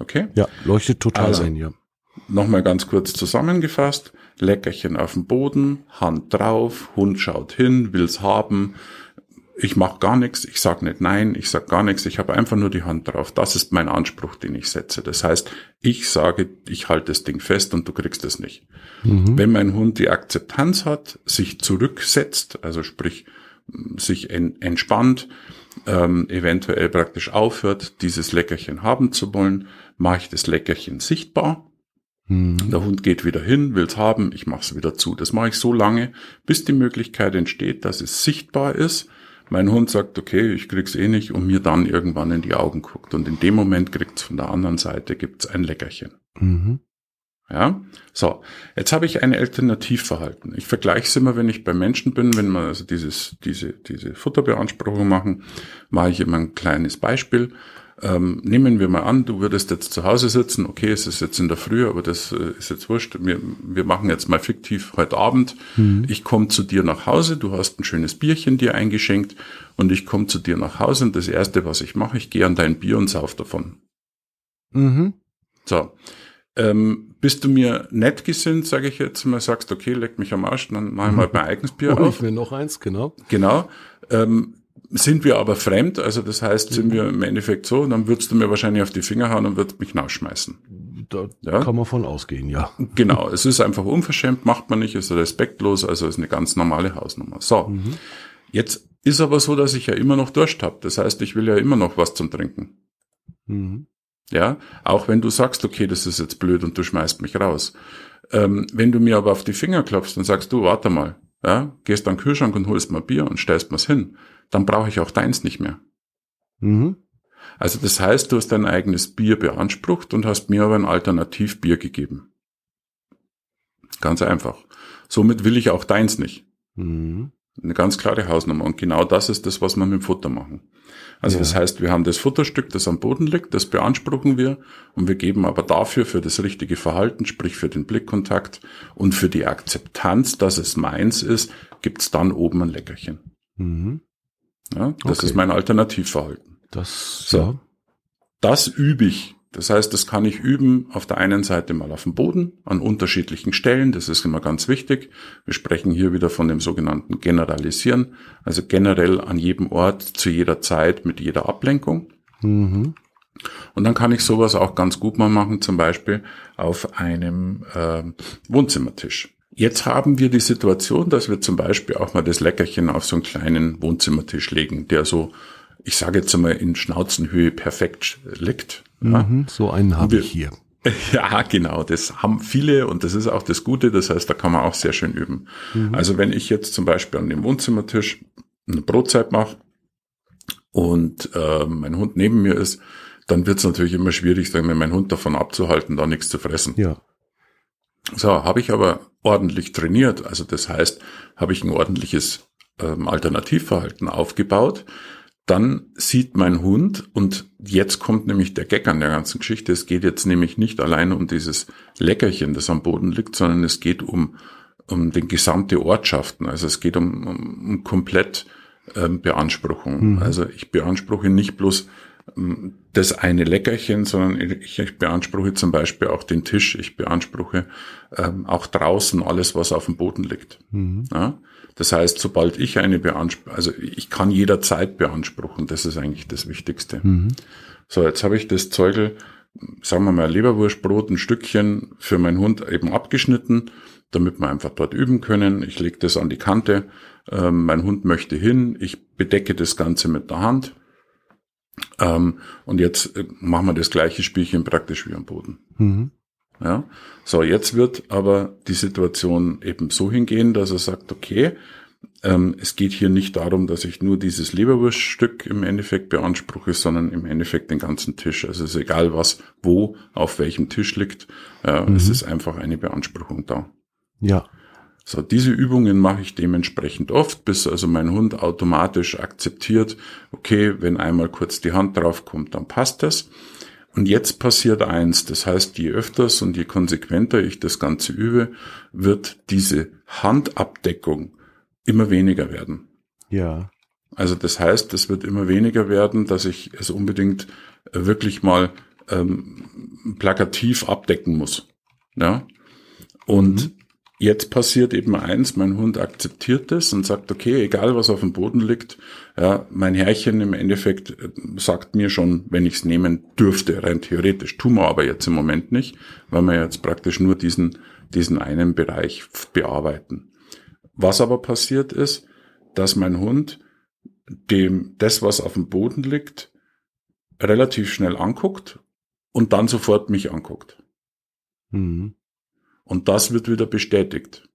S1: Okay? Ja, leuchtet total also, ein, ja.
S2: Nochmal ganz kurz zusammengefasst. Leckerchen auf dem Boden, Hand drauf, Hund schaut hin, will's haben. Ich mache gar nichts, ich sag nicht nein, ich sag gar nichts, ich habe einfach nur die Hand drauf. Das ist mein Anspruch, den ich setze. Das heißt, ich sage, ich halte das Ding fest und du kriegst es nicht. Mhm. Wenn mein Hund die Akzeptanz hat, sich zurücksetzt, also sprich sich en entspannt, ähm, eventuell praktisch aufhört, dieses Leckerchen haben zu wollen, mache ich das Leckerchen sichtbar Mhm. Der Hund geht wieder hin, will's haben, ich mache es wieder zu. Das mache ich so lange, bis die Möglichkeit entsteht, dass es sichtbar ist. Mein Hund sagt, okay, ich krieg's eh nicht und mir dann irgendwann in die Augen guckt. Und in dem Moment kriegt's von der anderen Seite gibt's ein Leckerchen. Mhm. Ja, so. Jetzt habe ich ein Alternativverhalten. Ich vergleiche es immer, wenn ich bei Menschen bin, wenn wir also dieses, diese, diese Futterbeanspruchung machen, mache ich immer ein kleines Beispiel. Ähm, nehmen wir mal an, du würdest jetzt zu Hause sitzen, okay, es ist jetzt in der Früh, aber das äh, ist jetzt wurscht. Wir, wir machen jetzt mal fiktiv heute Abend. Mhm. Ich komme zu dir nach Hause, du hast ein schönes Bierchen dir eingeschenkt und ich komme zu dir nach Hause und das Erste, was ich mache, ich gehe an dein Bier und sauf davon. Mhm. So. Ähm, bist du mir nett gesinnt, sage ich jetzt mal, sagst, okay, leck mich am Arsch, dann mach ich mal mein eigenes Bier
S1: auf. Ich mir noch eins, genau.
S2: Genau. Ähm, sind wir aber fremd, also das heißt, sind wir im Endeffekt so, dann würdest du mir wahrscheinlich auf die Finger hauen und würdest mich nachschmeißen.
S1: Da ja? kann man von ausgehen, ja.
S2: Genau, es ist einfach unverschämt, macht man nicht, ist respektlos, also ist eine ganz normale Hausnummer. So, mhm. jetzt ist aber so, dass ich ja immer noch Durst habe. Das heißt, ich will ja immer noch was zum Trinken. Mhm. Ja, auch wenn du sagst, okay, das ist jetzt blöd und du schmeißt mich raus. Ähm, wenn du mir aber auf die Finger klopfst und sagst, du, warte mal, ja, gehst an den Kühlschrank und holst mal Bier und stellst mir's hin, dann brauche ich auch deins nicht mehr. Mhm. Also das heißt, du hast dein eigenes Bier beansprucht und hast mir aber ein Alternativbier gegeben. Ganz einfach. Somit will ich auch deins nicht. Mhm. Eine ganz klare Hausnummer. Und genau das ist das, was wir mit dem Futter machen. Also ja. das heißt, wir haben das Futterstück, das am Boden liegt, das beanspruchen wir und wir geben aber dafür für das richtige Verhalten, sprich für den Blickkontakt und für die Akzeptanz, dass es meins ist, gibt's dann oben ein Leckerchen. Mhm. Ja, das okay. ist mein Alternativverhalten.
S1: Das, so. ja.
S2: Das übe ich. Das heißt, das kann ich üben auf der einen Seite mal auf dem Boden, an unterschiedlichen Stellen. Das ist immer ganz wichtig. Wir sprechen hier wieder von dem sogenannten Generalisieren. Also generell an jedem Ort, zu jeder Zeit, mit jeder Ablenkung. Mhm. Und dann kann ich sowas auch ganz gut mal machen, zum Beispiel auf einem äh, Wohnzimmertisch. Jetzt haben wir die Situation, dass wir zum Beispiel auch mal das Leckerchen auf so einen kleinen Wohnzimmertisch legen, der so, ich sage jetzt einmal, in Schnauzenhöhe perfekt liegt.
S1: Mhm, so einen habe ich hier.
S2: Ja, genau, das haben viele und das ist auch das Gute, das heißt, da kann man auch sehr schön üben. Mhm. Also wenn ich jetzt zum Beispiel an dem Wohnzimmertisch eine Brotzeit mache und äh, mein Hund neben mir ist, dann wird es natürlich immer schwierig, sagen wir, meinen Hund davon abzuhalten, da nichts zu fressen.
S1: Ja.
S2: So, habe ich aber ordentlich trainiert, also das heißt, habe ich ein ordentliches ähm, Alternativverhalten aufgebaut, dann sieht mein Hund, und jetzt kommt nämlich der Gag an der ganzen Geschichte, es geht jetzt nämlich nicht allein um dieses Leckerchen, das am Boden liegt, sondern es geht um, um den gesamte Ortschaften, also es geht um, um, um komplett ähm, Beanspruchung. Mhm. Also ich beanspruche nicht bloß das eine Leckerchen, sondern ich, ich beanspruche zum Beispiel auch den Tisch, ich beanspruche ähm, auch draußen alles, was auf dem Boden liegt. Mhm. Ja? Das heißt, sobald ich eine beanspruche, also ich kann jederzeit beanspruchen, das ist eigentlich das Wichtigste. Mhm. So, jetzt habe ich das Zeugel, sagen wir mal Leberwurstbrot, ein Stückchen für meinen Hund eben abgeschnitten, damit wir einfach dort üben können. Ich lege das an die Kante, ähm, mein Hund möchte hin, ich bedecke das Ganze mit der Hand ähm, und jetzt äh, machen wir das gleiche Spielchen praktisch wie am Boden. Mhm. Ja. So, jetzt wird aber die Situation eben so hingehen, dass er sagt, okay, ähm, es geht hier nicht darum, dass ich nur dieses Leberwurststück im Endeffekt beanspruche, sondern im Endeffekt den ganzen Tisch. Also es ist egal, was wo auf welchem Tisch liegt. Äh, mhm. Es ist einfach eine Beanspruchung da.
S1: Ja.
S2: So, diese Übungen mache ich dementsprechend oft, bis also mein Hund automatisch akzeptiert, okay, wenn einmal kurz die Hand drauf kommt, dann passt das. Und jetzt passiert eins, das heißt, je öfters und je konsequenter ich das Ganze übe, wird diese Handabdeckung immer weniger werden.
S1: Ja.
S2: Also das heißt, es wird immer weniger werden, dass ich es unbedingt äh, wirklich mal ähm, plakativ abdecken muss. Ja. Und mhm. Jetzt passiert eben eins, mein Hund akzeptiert das und sagt, okay, egal was auf dem Boden liegt, ja, mein Herrchen im Endeffekt äh, sagt mir schon, wenn ich es nehmen dürfte, rein theoretisch. Tun wir aber jetzt im Moment nicht, weil wir jetzt praktisch nur diesen, diesen einen Bereich bearbeiten. Was aber passiert ist, dass mein Hund dem das, was auf dem Boden liegt, relativ schnell anguckt und dann sofort mich anguckt. Mhm. Und das wird wieder bestätigt.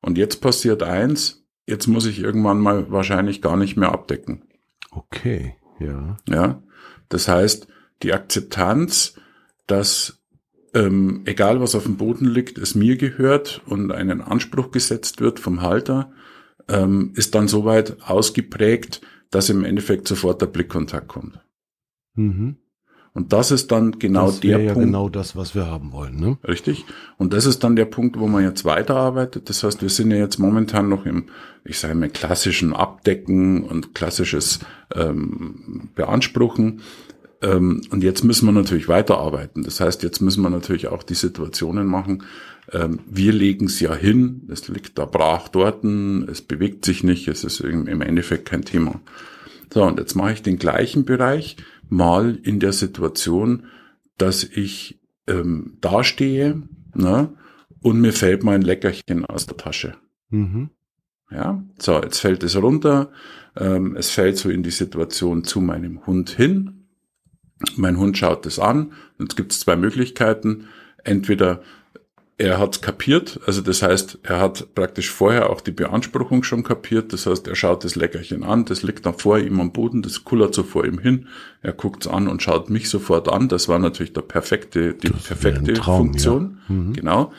S2: Und jetzt passiert eins, jetzt muss ich irgendwann mal wahrscheinlich gar nicht mehr abdecken.
S1: Okay, ja.
S2: Ja, das heißt, die Akzeptanz, dass ähm, egal was auf dem Boden liegt, es mir gehört und einen Anspruch gesetzt wird vom Halter, ähm, ist dann soweit ausgeprägt, dass im Endeffekt sofort der Blickkontakt kommt. Mhm. Und das ist dann genau das der
S1: ja
S2: Punkt.
S1: genau das, was wir haben wollen, ne?
S2: Richtig. Und das ist dann der Punkt, wo man jetzt weiterarbeitet. Das heißt, wir sind ja jetzt momentan noch im, ich sage mal, klassischen Abdecken und klassisches ähm, Beanspruchen. Ähm, und jetzt müssen wir natürlich weiterarbeiten. Das heißt, jetzt müssen wir natürlich auch die Situationen machen. Ähm, wir legen es ja hin. Es liegt da brach dort. Es bewegt sich nicht. Es ist im Endeffekt kein Thema. So, und jetzt mache ich den gleichen Bereich mal in der Situation, dass ich ähm, dastehe ne, und mir fällt mein Leckerchen aus der Tasche. Mhm. Ja, so, jetzt fällt es runter. Ähm, es fällt so in die Situation zu meinem Hund hin. Mein Hund schaut es an. Jetzt gibt es zwei Möglichkeiten. Entweder er hat kapiert, also das heißt, er hat praktisch vorher auch die Beanspruchung schon kapiert, das heißt, er schaut das Leckerchen an, das liegt dann vor ihm am Boden, das kullert so vor ihm hin, er guckt's an und schaut mich sofort an, das war natürlich der perfekte, die das perfekte Traum, Funktion, ja. mhm. genau.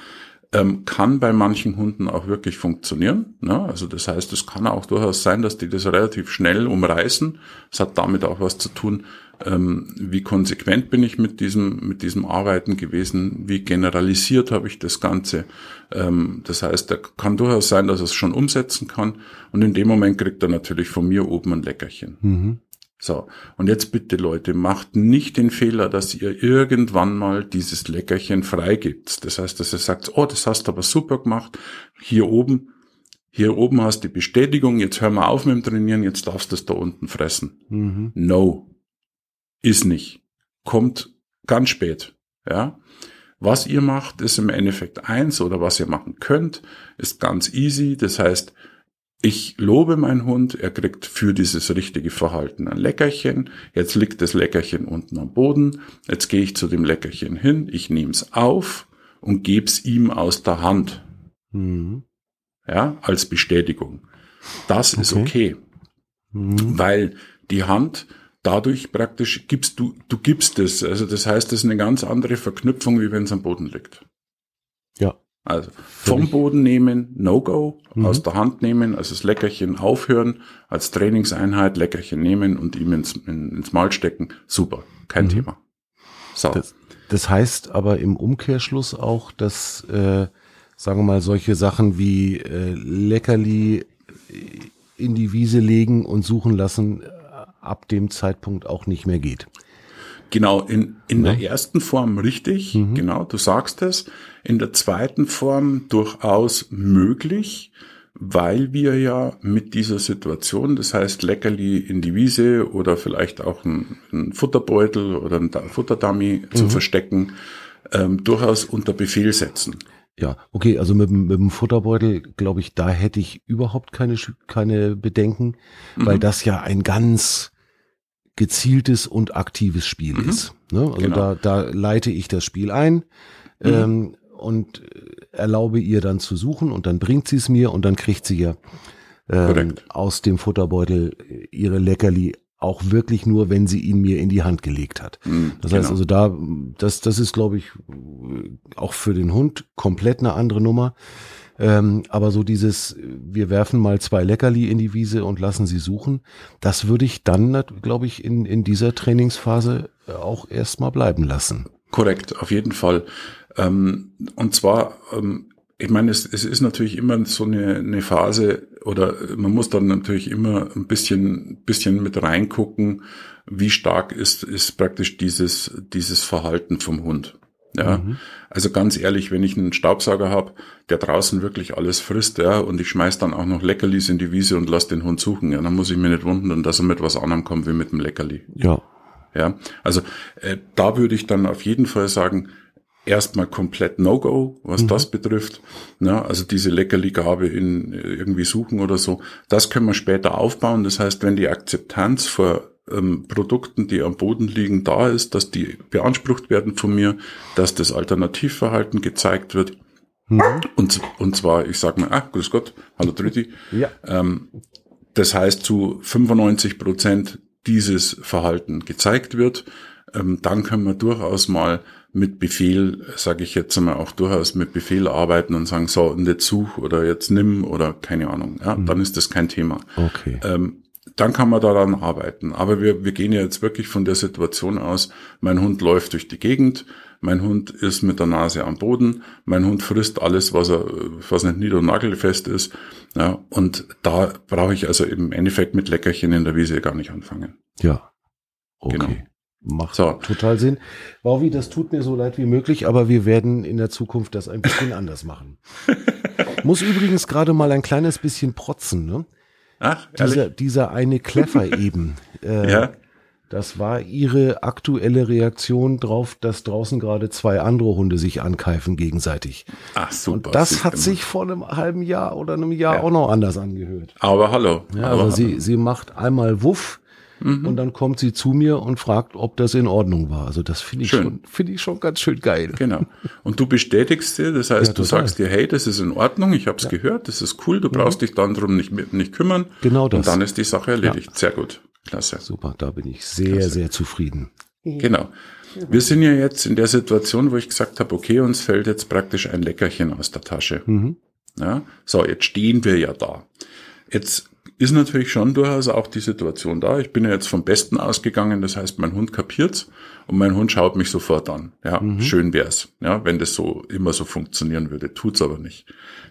S2: Ähm, kann bei manchen Hunden auch wirklich funktionieren. Ne? Also das heißt, es kann auch durchaus sein, dass die das relativ schnell umreißen. Es hat damit auch was zu tun, ähm, wie konsequent bin ich mit diesem, mit diesem Arbeiten gewesen, wie generalisiert habe ich das Ganze. Ähm, das heißt, er kann durchaus sein, dass er es schon umsetzen kann und in dem Moment kriegt er natürlich von mir oben ein Leckerchen. Mhm. So, und jetzt bitte Leute, macht nicht den Fehler, dass ihr irgendwann mal dieses Leckerchen freigibt. Das heißt, dass ihr sagt, oh, das hast du aber super gemacht, hier oben, hier oben hast du die Bestätigung, jetzt hör mal auf mit dem Trainieren, jetzt darfst du es da unten fressen. Mhm. No, ist nicht. Kommt ganz spät. Ja. Was ihr macht, ist im Endeffekt eins oder was ihr machen könnt, ist ganz easy. Das heißt, ich lobe meinen Hund, er kriegt für dieses richtige Verhalten ein Leckerchen. Jetzt liegt das Leckerchen unten am Boden. Jetzt gehe ich zu dem Leckerchen hin, ich nehme es auf und gebe es ihm aus der Hand. Mhm. Ja, als Bestätigung. Das okay. ist okay. Mhm. Weil die Hand dadurch praktisch gibst du, du gibst es. Also das heißt, das ist eine ganz andere Verknüpfung, wie wenn es am Boden liegt.
S1: Ja.
S2: Also vom Boden nehmen, No-Go, mhm. aus der Hand nehmen, also das Leckerchen aufhören, als Trainingseinheit Leckerchen nehmen und ihm ins, in, ins Maul stecken. Super, kein mhm. Thema.
S1: So. Das, das, heißt aber im Umkehrschluss auch, dass, äh, sagen wir mal, solche Sachen wie äh, Leckerli in die Wiese legen und suchen lassen ab dem Zeitpunkt auch nicht mehr geht.
S2: Genau, in, in ja. der ersten Form richtig, mhm. genau, du sagst es. In der zweiten Form durchaus möglich, weil wir ja mit dieser Situation, das heißt Leckerli in die Wiese oder vielleicht auch ein, ein Futterbeutel oder ein Futterdummy mhm. zu verstecken, ähm, durchaus unter Befehl setzen.
S1: Ja, okay, also mit, mit dem Futterbeutel, glaube ich, da hätte ich überhaupt keine, keine Bedenken, mhm. weil das ja ein ganz gezieltes und aktives Spiel mhm. ist. Ne? Also genau. da, da leite ich das Spiel ein mhm. ähm, und erlaube ihr dann zu suchen und dann bringt sie es mir und dann kriegt sie ja ähm, aus dem Futterbeutel ihre Leckerli auch wirklich nur, wenn sie ihn mir in die Hand gelegt hat. Mhm, das heißt genau. also da, das, das ist glaube ich auch für den Hund komplett eine andere Nummer. Ähm, aber so dieses, wir werfen mal zwei Leckerli in die Wiese und lassen sie suchen, das würde ich dann, glaube ich, in, in dieser Trainingsphase auch erstmal bleiben lassen.
S2: Korrekt, auf jeden Fall. Ähm, und zwar, ähm, ich meine, es, es ist natürlich immer so eine, eine Phase oder man muss dann natürlich immer ein bisschen, bisschen mit reingucken, wie stark ist, ist praktisch dieses, dieses Verhalten vom Hund. Ja, mhm. also ganz ehrlich, wenn ich einen Staubsauger habe, der draußen wirklich alles frisst, ja, und ich schmeiß dann auch noch Leckerlis in die Wiese und lass den Hund suchen, ja, dann muss ich mir nicht wundern, dass er mit was anderem kommt wie mit dem Leckerli.
S1: Ja.
S2: Ja, also äh, da würde ich dann auf jeden Fall sagen, erstmal komplett No-Go, was mhm. das betrifft. Ja, also diese Leckerli-Gabe in äh, irgendwie suchen oder so, das können wir später aufbauen. Das heißt, wenn die Akzeptanz vor ähm, Produkten, die am Boden liegen, da ist, dass die beansprucht werden von mir, dass das Alternativverhalten gezeigt wird. Mhm. Und, und zwar, ich sage mal, ah, grüß Gott, hallo Dritti.
S1: Ja.
S2: Ähm, das heißt, zu 95 Prozent dieses Verhalten gezeigt wird, ähm, dann können wir durchaus mal mit Befehl, sage ich jetzt mal auch durchaus mit Befehl arbeiten und sagen, so, und jetzt such oder jetzt nimm oder keine Ahnung. Ja, mhm. dann ist das kein Thema.
S1: Okay.
S2: Ähm, dann kann man daran arbeiten. Aber wir, wir gehen ja jetzt wirklich von der Situation aus, mein Hund läuft durch die Gegend, mein Hund ist mit der Nase am Boden, mein Hund frisst alles, was er, was nicht nieder- und nagelfest ist. Ja, und da brauche ich also im Endeffekt mit Leckerchen in der Wiese gar nicht anfangen.
S1: Ja. Okay. Genau. Macht so. total Sinn. Bauvi, das tut mir so leid wie möglich, aber wir werden in der Zukunft das ein bisschen anders machen. Muss übrigens gerade mal ein kleines bisschen protzen, ne?
S2: Ach,
S1: dieser, dieser eine Kleffer eben.
S2: Äh, ja.
S1: Das war ihre aktuelle Reaktion drauf, dass draußen gerade zwei andere Hunde sich ankeifen gegenseitig.
S2: Ach super.
S1: Und das hat sich vor einem halben Jahr oder einem Jahr ja. auch noch anders angehört.
S2: Aber hallo.
S1: Ja,
S2: aber
S1: also hallo. sie, sie macht einmal Wuff Mhm. Und dann kommt sie zu mir und fragt, ob das in Ordnung war. Also das finde ich schön. schon, finde ich schon ganz schön geil.
S2: Genau. Und du bestätigst dir, das heißt, ja, du sagst dir, hey, das ist in Ordnung, ich habe es ja. gehört, das ist cool, du brauchst mhm. dich dann drum nicht, nicht kümmern.
S1: Genau das.
S2: Und dann ist die Sache erledigt. Ja. Sehr gut. Klasse.
S1: Super, da bin ich sehr, Klasse. sehr zufrieden.
S2: Genau. Wir sind ja jetzt in der Situation, wo ich gesagt habe, okay, uns fällt jetzt praktisch ein Leckerchen aus der Tasche. Mhm. Ja, so, jetzt stehen wir ja da. Jetzt ist natürlich schon durchaus auch die Situation da. Ich bin ja jetzt vom Besten ausgegangen, das heißt, mein Hund kapiert's und mein Hund schaut mich sofort an. Ja, mhm. schön wär's, ja, wenn das so immer so funktionieren würde. Tut's aber nicht.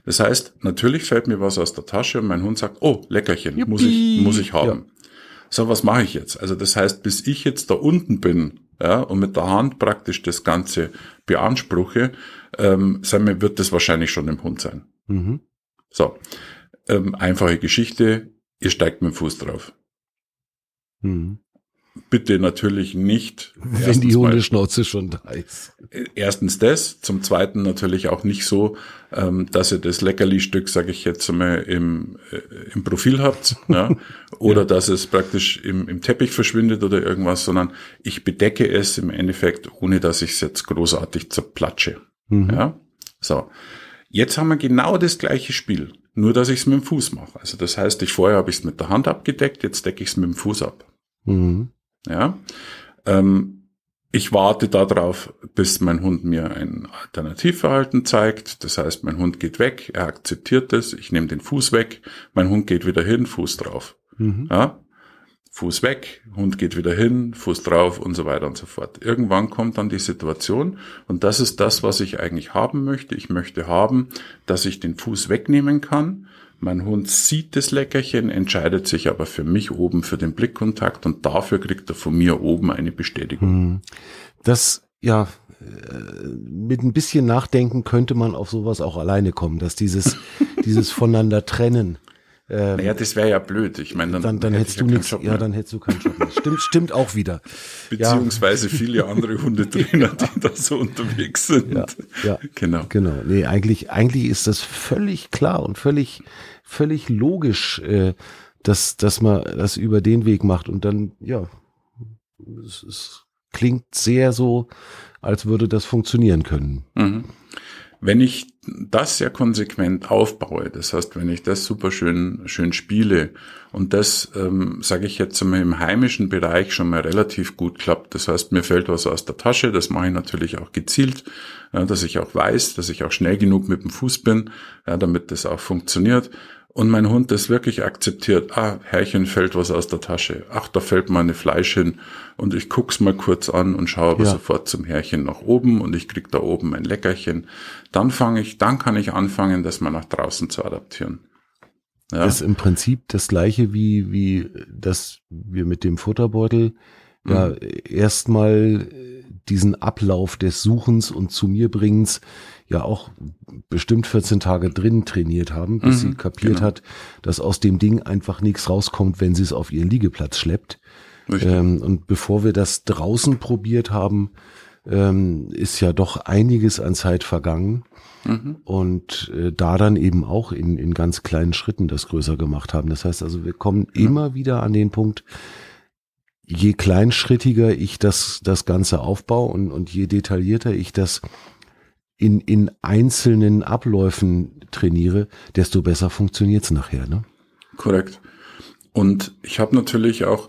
S2: Das heißt, natürlich fällt mir was aus der Tasche und mein Hund sagt, oh, Leckerchen, Juppie. muss ich, muss ich haben. Ja. So, was mache ich jetzt? Also das heißt, bis ich jetzt da unten bin, ja, und mit der Hand praktisch das Ganze beanspruche, ähm, wir, wird das wahrscheinlich schon im Hund sein. Mhm. So, ähm, einfache Geschichte ihr steigt mit dem Fuß drauf. Hm. Bitte natürlich nicht.
S1: Wenn die Hundeschnauze schon da ist.
S2: Erstens das, zum Zweiten natürlich auch nicht so, ähm, dass ihr das Leckerli-Stück, sage ich jetzt mal, im, äh, im Profil habt, ja, oder ja. dass es praktisch im, im Teppich verschwindet oder irgendwas, sondern ich bedecke es im Endeffekt, ohne dass ich es jetzt großartig zerplatsche. Mhm. Ja, so. Jetzt haben wir genau das gleiche Spiel. Nur, dass ich es mit dem Fuß mache. Also das heißt, ich vorher habe ich es mit der Hand abgedeckt, jetzt decke ich es mit dem Fuß ab. Mhm. Ja. Ähm, ich warte darauf, bis mein Hund mir ein Alternativverhalten zeigt. Das heißt, mein Hund geht weg, er akzeptiert es, ich nehme den Fuß weg, mein Hund geht wieder hin, Fuß drauf. Mhm. Ja. Fuß weg, Hund geht wieder hin, Fuß drauf und so weiter und so fort. Irgendwann kommt dann die Situation und das ist das, was ich eigentlich haben möchte. Ich möchte haben, dass ich den Fuß wegnehmen kann. Mein Hund sieht das Leckerchen, entscheidet sich aber für mich oben für den Blickkontakt und dafür kriegt er von mir oben eine Bestätigung. Hm.
S1: Das, ja, äh, mit ein bisschen Nachdenken könnte man auf sowas auch alleine kommen, dass dieses, dieses voneinander trennen
S2: ähm, naja, das wäre ja blöd. Ich meine,
S1: dann, dann, dann hättest du nichts. Ja, dann hättest du keinen Job mehr. Stimmt, stimmt auch wieder.
S2: Beziehungsweise ja. viele andere Hundetrainer, die da so unterwegs sind.
S1: Ja, ja, genau. Genau. Nee, eigentlich, eigentlich ist das völlig klar und völlig, völlig logisch, äh, dass, dass man das über den Weg macht und dann, ja, es, es klingt sehr so, als würde das funktionieren können.
S2: Mhm. Wenn ich das sehr konsequent aufbaue, das heißt, wenn ich das super schön, schön spiele und das, ähm, sage ich jetzt mal, im heimischen Bereich schon mal relativ gut klappt, das heißt, mir fällt was aus der Tasche, das mache ich natürlich auch gezielt, ja, dass ich auch weiß, dass ich auch schnell genug mit dem Fuß bin, ja, damit das auch funktioniert und mein Hund das wirklich akzeptiert, ah, Herrchen fällt was aus der Tasche, ach, da fällt mal eine Fleisch hin und ich guck's mal kurz an und schaue aber ja. sofort zum Herrchen nach oben und ich krieg da oben ein Leckerchen, dann fange ich, dann kann ich anfangen, das mal nach draußen zu adaptieren.
S1: Ja. Das ist im Prinzip das gleiche wie, wie das wir mit dem Futterbeutel mhm. ja erstmal diesen Ablauf des Suchens und zu mir bringens ja auch bestimmt 14 Tage drin trainiert haben, bis mhm, sie kapiert genau. hat, dass aus dem Ding einfach nichts rauskommt, wenn sie es auf ihren Liegeplatz schleppt. Ähm, und bevor wir das draußen probiert haben, ähm, ist ja doch einiges an Zeit vergangen. Mhm. Und äh, da dann eben auch in, in ganz kleinen Schritten das größer gemacht haben. Das heißt also, wir kommen ja. immer wieder an den Punkt, je kleinschrittiger ich das, das Ganze aufbaue und, und je detaillierter ich das in, in einzelnen Abläufen trainiere, desto besser funktioniert's nachher. Ne?
S2: Korrekt. Und ich habe natürlich auch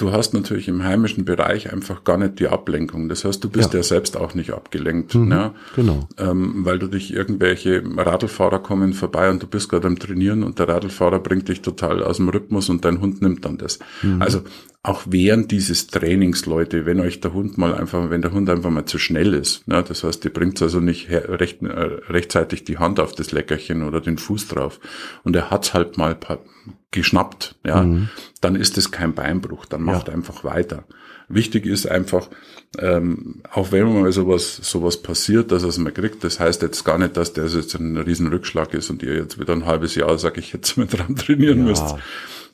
S2: du hast natürlich im heimischen Bereich einfach gar nicht die Ablenkung. Das heißt, du bist ja, ja selbst auch nicht abgelenkt. Mhm, ne?
S1: Genau.
S2: Ähm, weil du dich irgendwelche Radlfahrer kommen vorbei und du bist gerade am Trainieren und der Radlfahrer bringt dich total aus dem Rhythmus und dein Hund nimmt dann das. Mhm. Also auch während dieses Trainings, Leute, wenn euch der Hund mal einfach, wenn der Hund einfach mal zu schnell ist, ne, das heißt, ihr bringt also nicht recht, äh, rechtzeitig die Hand auf das Leckerchen oder den Fuß drauf und er hat's halt mal geschnappt, ja, mhm. dann ist es kein Beinbruch, dann macht ja. einfach weiter. Wichtig ist einfach, ähm, auch wenn mal sowas, sowas passiert, dass er es mal kriegt, das heißt jetzt gar nicht, dass der jetzt ein riesen Rückschlag ist und ihr jetzt wieder ein halbes Jahr, sag ich jetzt, mit dran trainieren ja. müsst.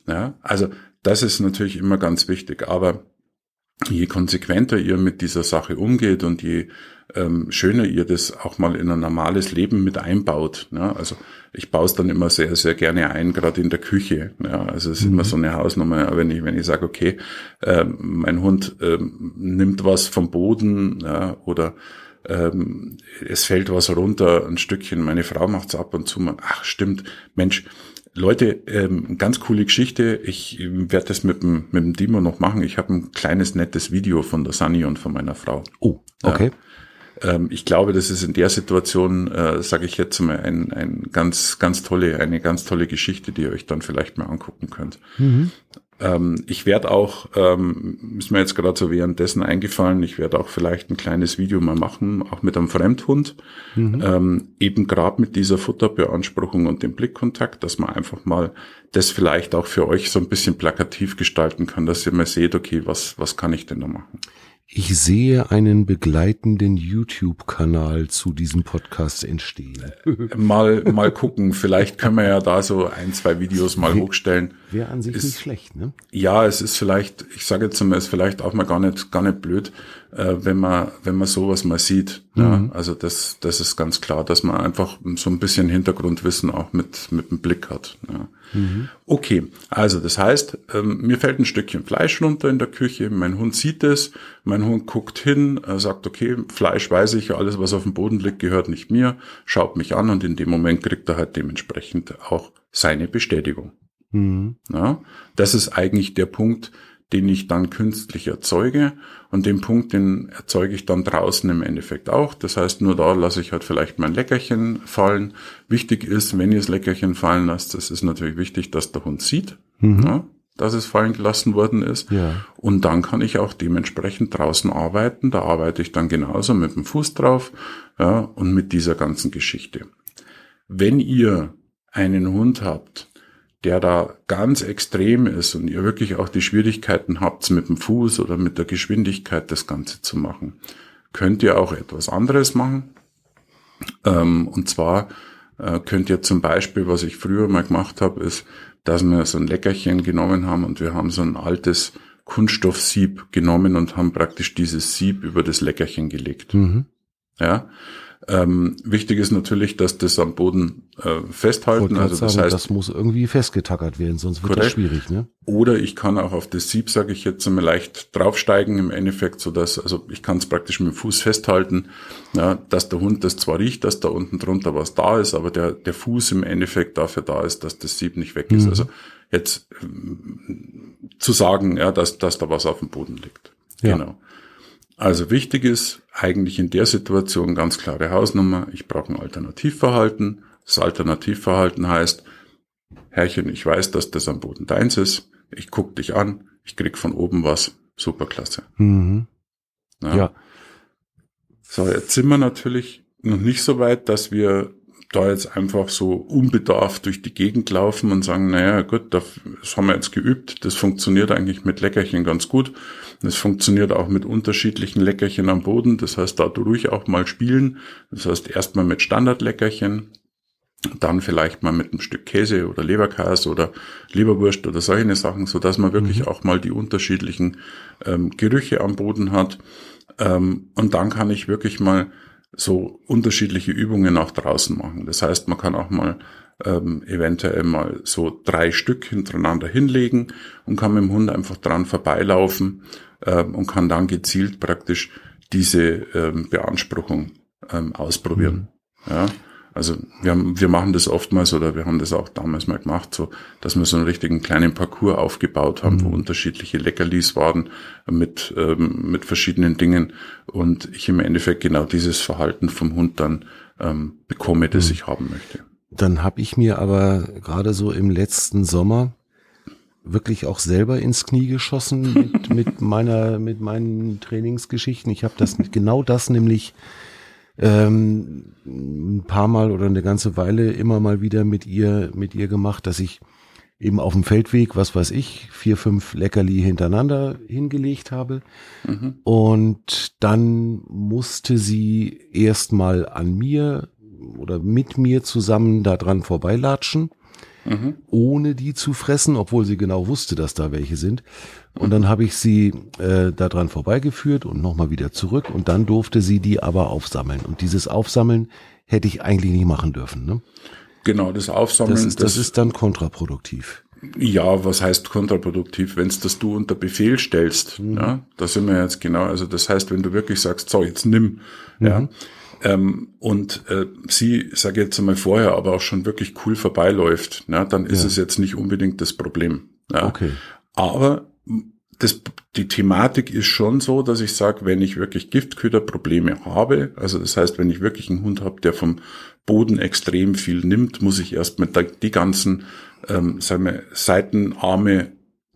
S2: Ja, also das ist natürlich immer ganz wichtig. Aber je konsequenter ihr mit dieser Sache umgeht und je ähm, schöner ihr das auch mal in ein normales Leben mit einbaut. Ja, also ich baue es dann immer sehr, sehr gerne ein, gerade in der Küche. Ja, also es ist mhm. immer so eine Hausnummer, wenn ich, wenn ich sage, okay, ähm, mein Hund ähm, nimmt was vom Boden ja, oder ähm, es fällt was runter, ein Stückchen, meine Frau macht's ab und zu mal, ach stimmt, Mensch, Leute, ähm, ganz coole Geschichte. Ich werde das mit dem, mit dem Dimo noch machen. Ich habe ein kleines nettes Video von der Sunny und von meiner Frau.
S1: Oh, okay.
S2: Ja. Ähm, ich glaube, das ist in der Situation, äh, sage ich jetzt mal, ein, ein ganz, ganz tolle, eine ganz tolle Geschichte, die ihr euch dann vielleicht mal angucken könnt. Mhm. Ähm, ich werde auch, ähm, ist mir jetzt gerade so währenddessen eingefallen, ich werde auch vielleicht ein kleines Video mal machen, auch mit einem Fremdhund, mhm. ähm, eben gerade mit dieser Futterbeanspruchung und dem Blickkontakt, dass man einfach mal das vielleicht auch für euch so ein bisschen plakativ gestalten kann, dass ihr mal seht, okay, was, was kann ich denn da machen?
S1: Ich sehe einen begleitenden YouTube-Kanal zu diesem Podcast entstehen.
S2: mal, mal gucken. Vielleicht können wir ja da so ein, zwei Videos mal hochstellen.
S1: Wäre an sich ist, nicht schlecht, ne?
S2: Ja, es ist vielleicht, ich sage jetzt mal, es ist vielleicht auch mal gar nicht, gar nicht blöd, äh, wenn man, wenn man sowas mal sieht. Mhm. Ja, also das, das ist ganz klar, dass man einfach so ein bisschen Hintergrundwissen auch mit, mit dem Blick hat. Ja. Mhm. Okay, also das heißt, ähm, mir fällt ein Stückchen Fleisch runter in der Küche, mein Hund sieht es, mein Hund guckt hin, sagt, okay, Fleisch weiß ich, alles was auf dem Boden liegt, gehört nicht mir, schaut mich an und in dem Moment kriegt er halt dementsprechend auch seine Bestätigung. Mhm. Ja, das ist eigentlich der Punkt, den ich dann künstlich erzeuge und den Punkt, den erzeuge ich dann draußen im Endeffekt auch. Das heißt, nur da lasse ich halt vielleicht mein Leckerchen fallen. Wichtig ist, wenn ihr das Leckerchen fallen lasst, das ist natürlich wichtig, dass der Hund sieht, mhm. ja, dass es fallen gelassen worden ist.
S1: Ja.
S2: Und dann kann ich auch dementsprechend draußen arbeiten. Da arbeite ich dann genauso mit dem Fuß drauf ja, und mit dieser ganzen Geschichte. Wenn ihr einen Hund habt, der da ganz extrem ist und ihr wirklich auch die Schwierigkeiten habt, mit dem Fuß oder mit der Geschwindigkeit das Ganze zu machen, könnt ihr auch etwas anderes machen. Ähm, und zwar äh, könnt ihr zum Beispiel, was ich früher mal gemacht habe, ist, dass wir so ein Leckerchen genommen haben und wir haben so ein altes Kunststoffsieb genommen und haben praktisch dieses Sieb über das Leckerchen gelegt. Mhm. Ja. Ähm, wichtig ist natürlich, dass das am Boden äh, festhalten.
S1: Also das sagen, heißt, das muss irgendwie festgetackert werden, sonst wird korrekt. das schwierig. Ne?
S2: Oder ich kann auch auf das Sieb, sage ich jetzt einmal, leicht draufsteigen im Endeffekt, so dass also ich kann es praktisch mit dem Fuß festhalten, ja, dass der Hund das zwar riecht, dass da unten drunter was da ist, aber der der Fuß im Endeffekt dafür da ist, dass das Sieb nicht weg ist. Mhm. Also jetzt ähm, zu sagen, ja, dass dass da was auf dem Boden liegt. Ja. Genau. Also wichtig ist eigentlich in der Situation ganz klare Hausnummer. Ich brauche ein Alternativverhalten. Das Alternativverhalten heißt, Herrchen, ich weiß, dass das am Boden deins ist. Ich guck dich an. Ich krieg von oben was. Superklasse. Mhm. Ja. ja. So, jetzt sind wir natürlich noch nicht so weit, dass wir da jetzt einfach so unbedarft durch die Gegend laufen und sagen, naja, gut, das haben wir jetzt geübt, das funktioniert eigentlich mit Leckerchen ganz gut. Das funktioniert auch mit unterschiedlichen Leckerchen am Boden. Das heißt, da ruhig auch mal spielen. Das heißt, erstmal mit Standardleckerchen, dann vielleicht mal mit einem Stück Käse oder Leberkäse oder Leberwurst oder solche Sachen, so dass man wirklich mhm. auch mal die unterschiedlichen ähm, Gerüche am Boden hat. Ähm, und dann kann ich wirklich mal so unterschiedliche Übungen auch draußen machen. Das heißt, man kann auch mal ähm, eventuell mal so drei Stück hintereinander hinlegen und kann mit dem Hund einfach dran vorbeilaufen ähm, und kann dann gezielt praktisch diese ähm, Beanspruchung ähm, ausprobieren. Mhm. Ja. Also wir, haben, wir machen das oftmals oder wir haben das auch damals mal gemacht, so dass wir so einen richtigen kleinen Parcours aufgebaut haben, mhm. wo unterschiedliche Leckerlis waren mit, ähm, mit verschiedenen Dingen und ich im Endeffekt genau dieses Verhalten vom Hund dann ähm, bekomme, das mhm. ich haben möchte.
S1: Dann habe ich mir aber gerade so im letzten Sommer wirklich auch selber ins Knie geschossen mit, mit meiner mit meinen Trainingsgeschichten. Ich habe das genau das nämlich ähm, ein paar Mal oder eine ganze Weile immer mal wieder mit ihr, mit ihr gemacht, dass ich eben auf dem Feldweg, was weiß ich, vier, fünf Leckerli hintereinander hingelegt habe. Mhm. Und dann musste sie erstmal an mir oder mit mir zusammen da dran vorbeilatschen mhm. ohne die zu fressen, obwohl sie genau wusste, dass da welche sind. Und dann habe ich sie äh, daran vorbeigeführt und nochmal wieder zurück und dann durfte sie die aber aufsammeln. Und dieses Aufsammeln hätte ich eigentlich nicht machen dürfen. Ne?
S2: Genau, das Aufsammeln. Das
S1: ist, das, das ist dann kontraproduktiv.
S2: Ja, was heißt kontraproduktiv? Wenn es das du unter Befehl stellst, mhm. ja, da sind wir jetzt genau, also das heißt, wenn du wirklich sagst, so, jetzt nimm, mhm. ja, ähm, und äh, sie, sage jetzt einmal vorher, aber auch schon wirklich cool vorbeiläuft, na, dann ist ja. es jetzt nicht unbedingt das Problem. Ja. Okay. Aber das, die Thematik ist schon so, dass ich sage, wenn ich wirklich Giftköderprobleme habe, also das heißt, wenn ich wirklich einen Hund habe, der vom Boden extrem viel nimmt, muss ich erst mit die ganzen ähm, sagen wir, Seitenarme,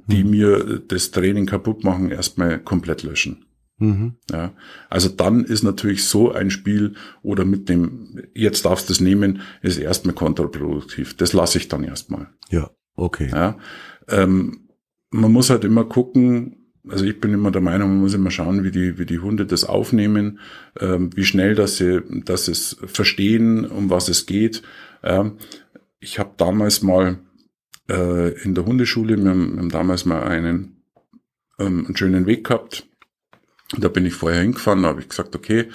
S2: die hm. mir das Training kaputt machen, erstmal komplett löschen. Mhm. Ja, also dann ist natürlich so ein Spiel oder mit dem, jetzt darfst du es nehmen, ist erstmal kontraproduktiv. Das lasse ich dann erstmal.
S1: Ja, okay.
S2: Ja, ähm, man muss halt immer gucken, also ich bin immer der Meinung, man muss immer schauen, wie die, wie die Hunde das aufnehmen, ähm, wie schnell, dass sie, dass es verstehen, um was es geht. Ähm, ich habe damals mal äh, in der Hundeschule, wir haben, wir haben damals mal einen, ähm, einen schönen Weg gehabt da bin ich vorher hingefahren, da habe ich gesagt, okay,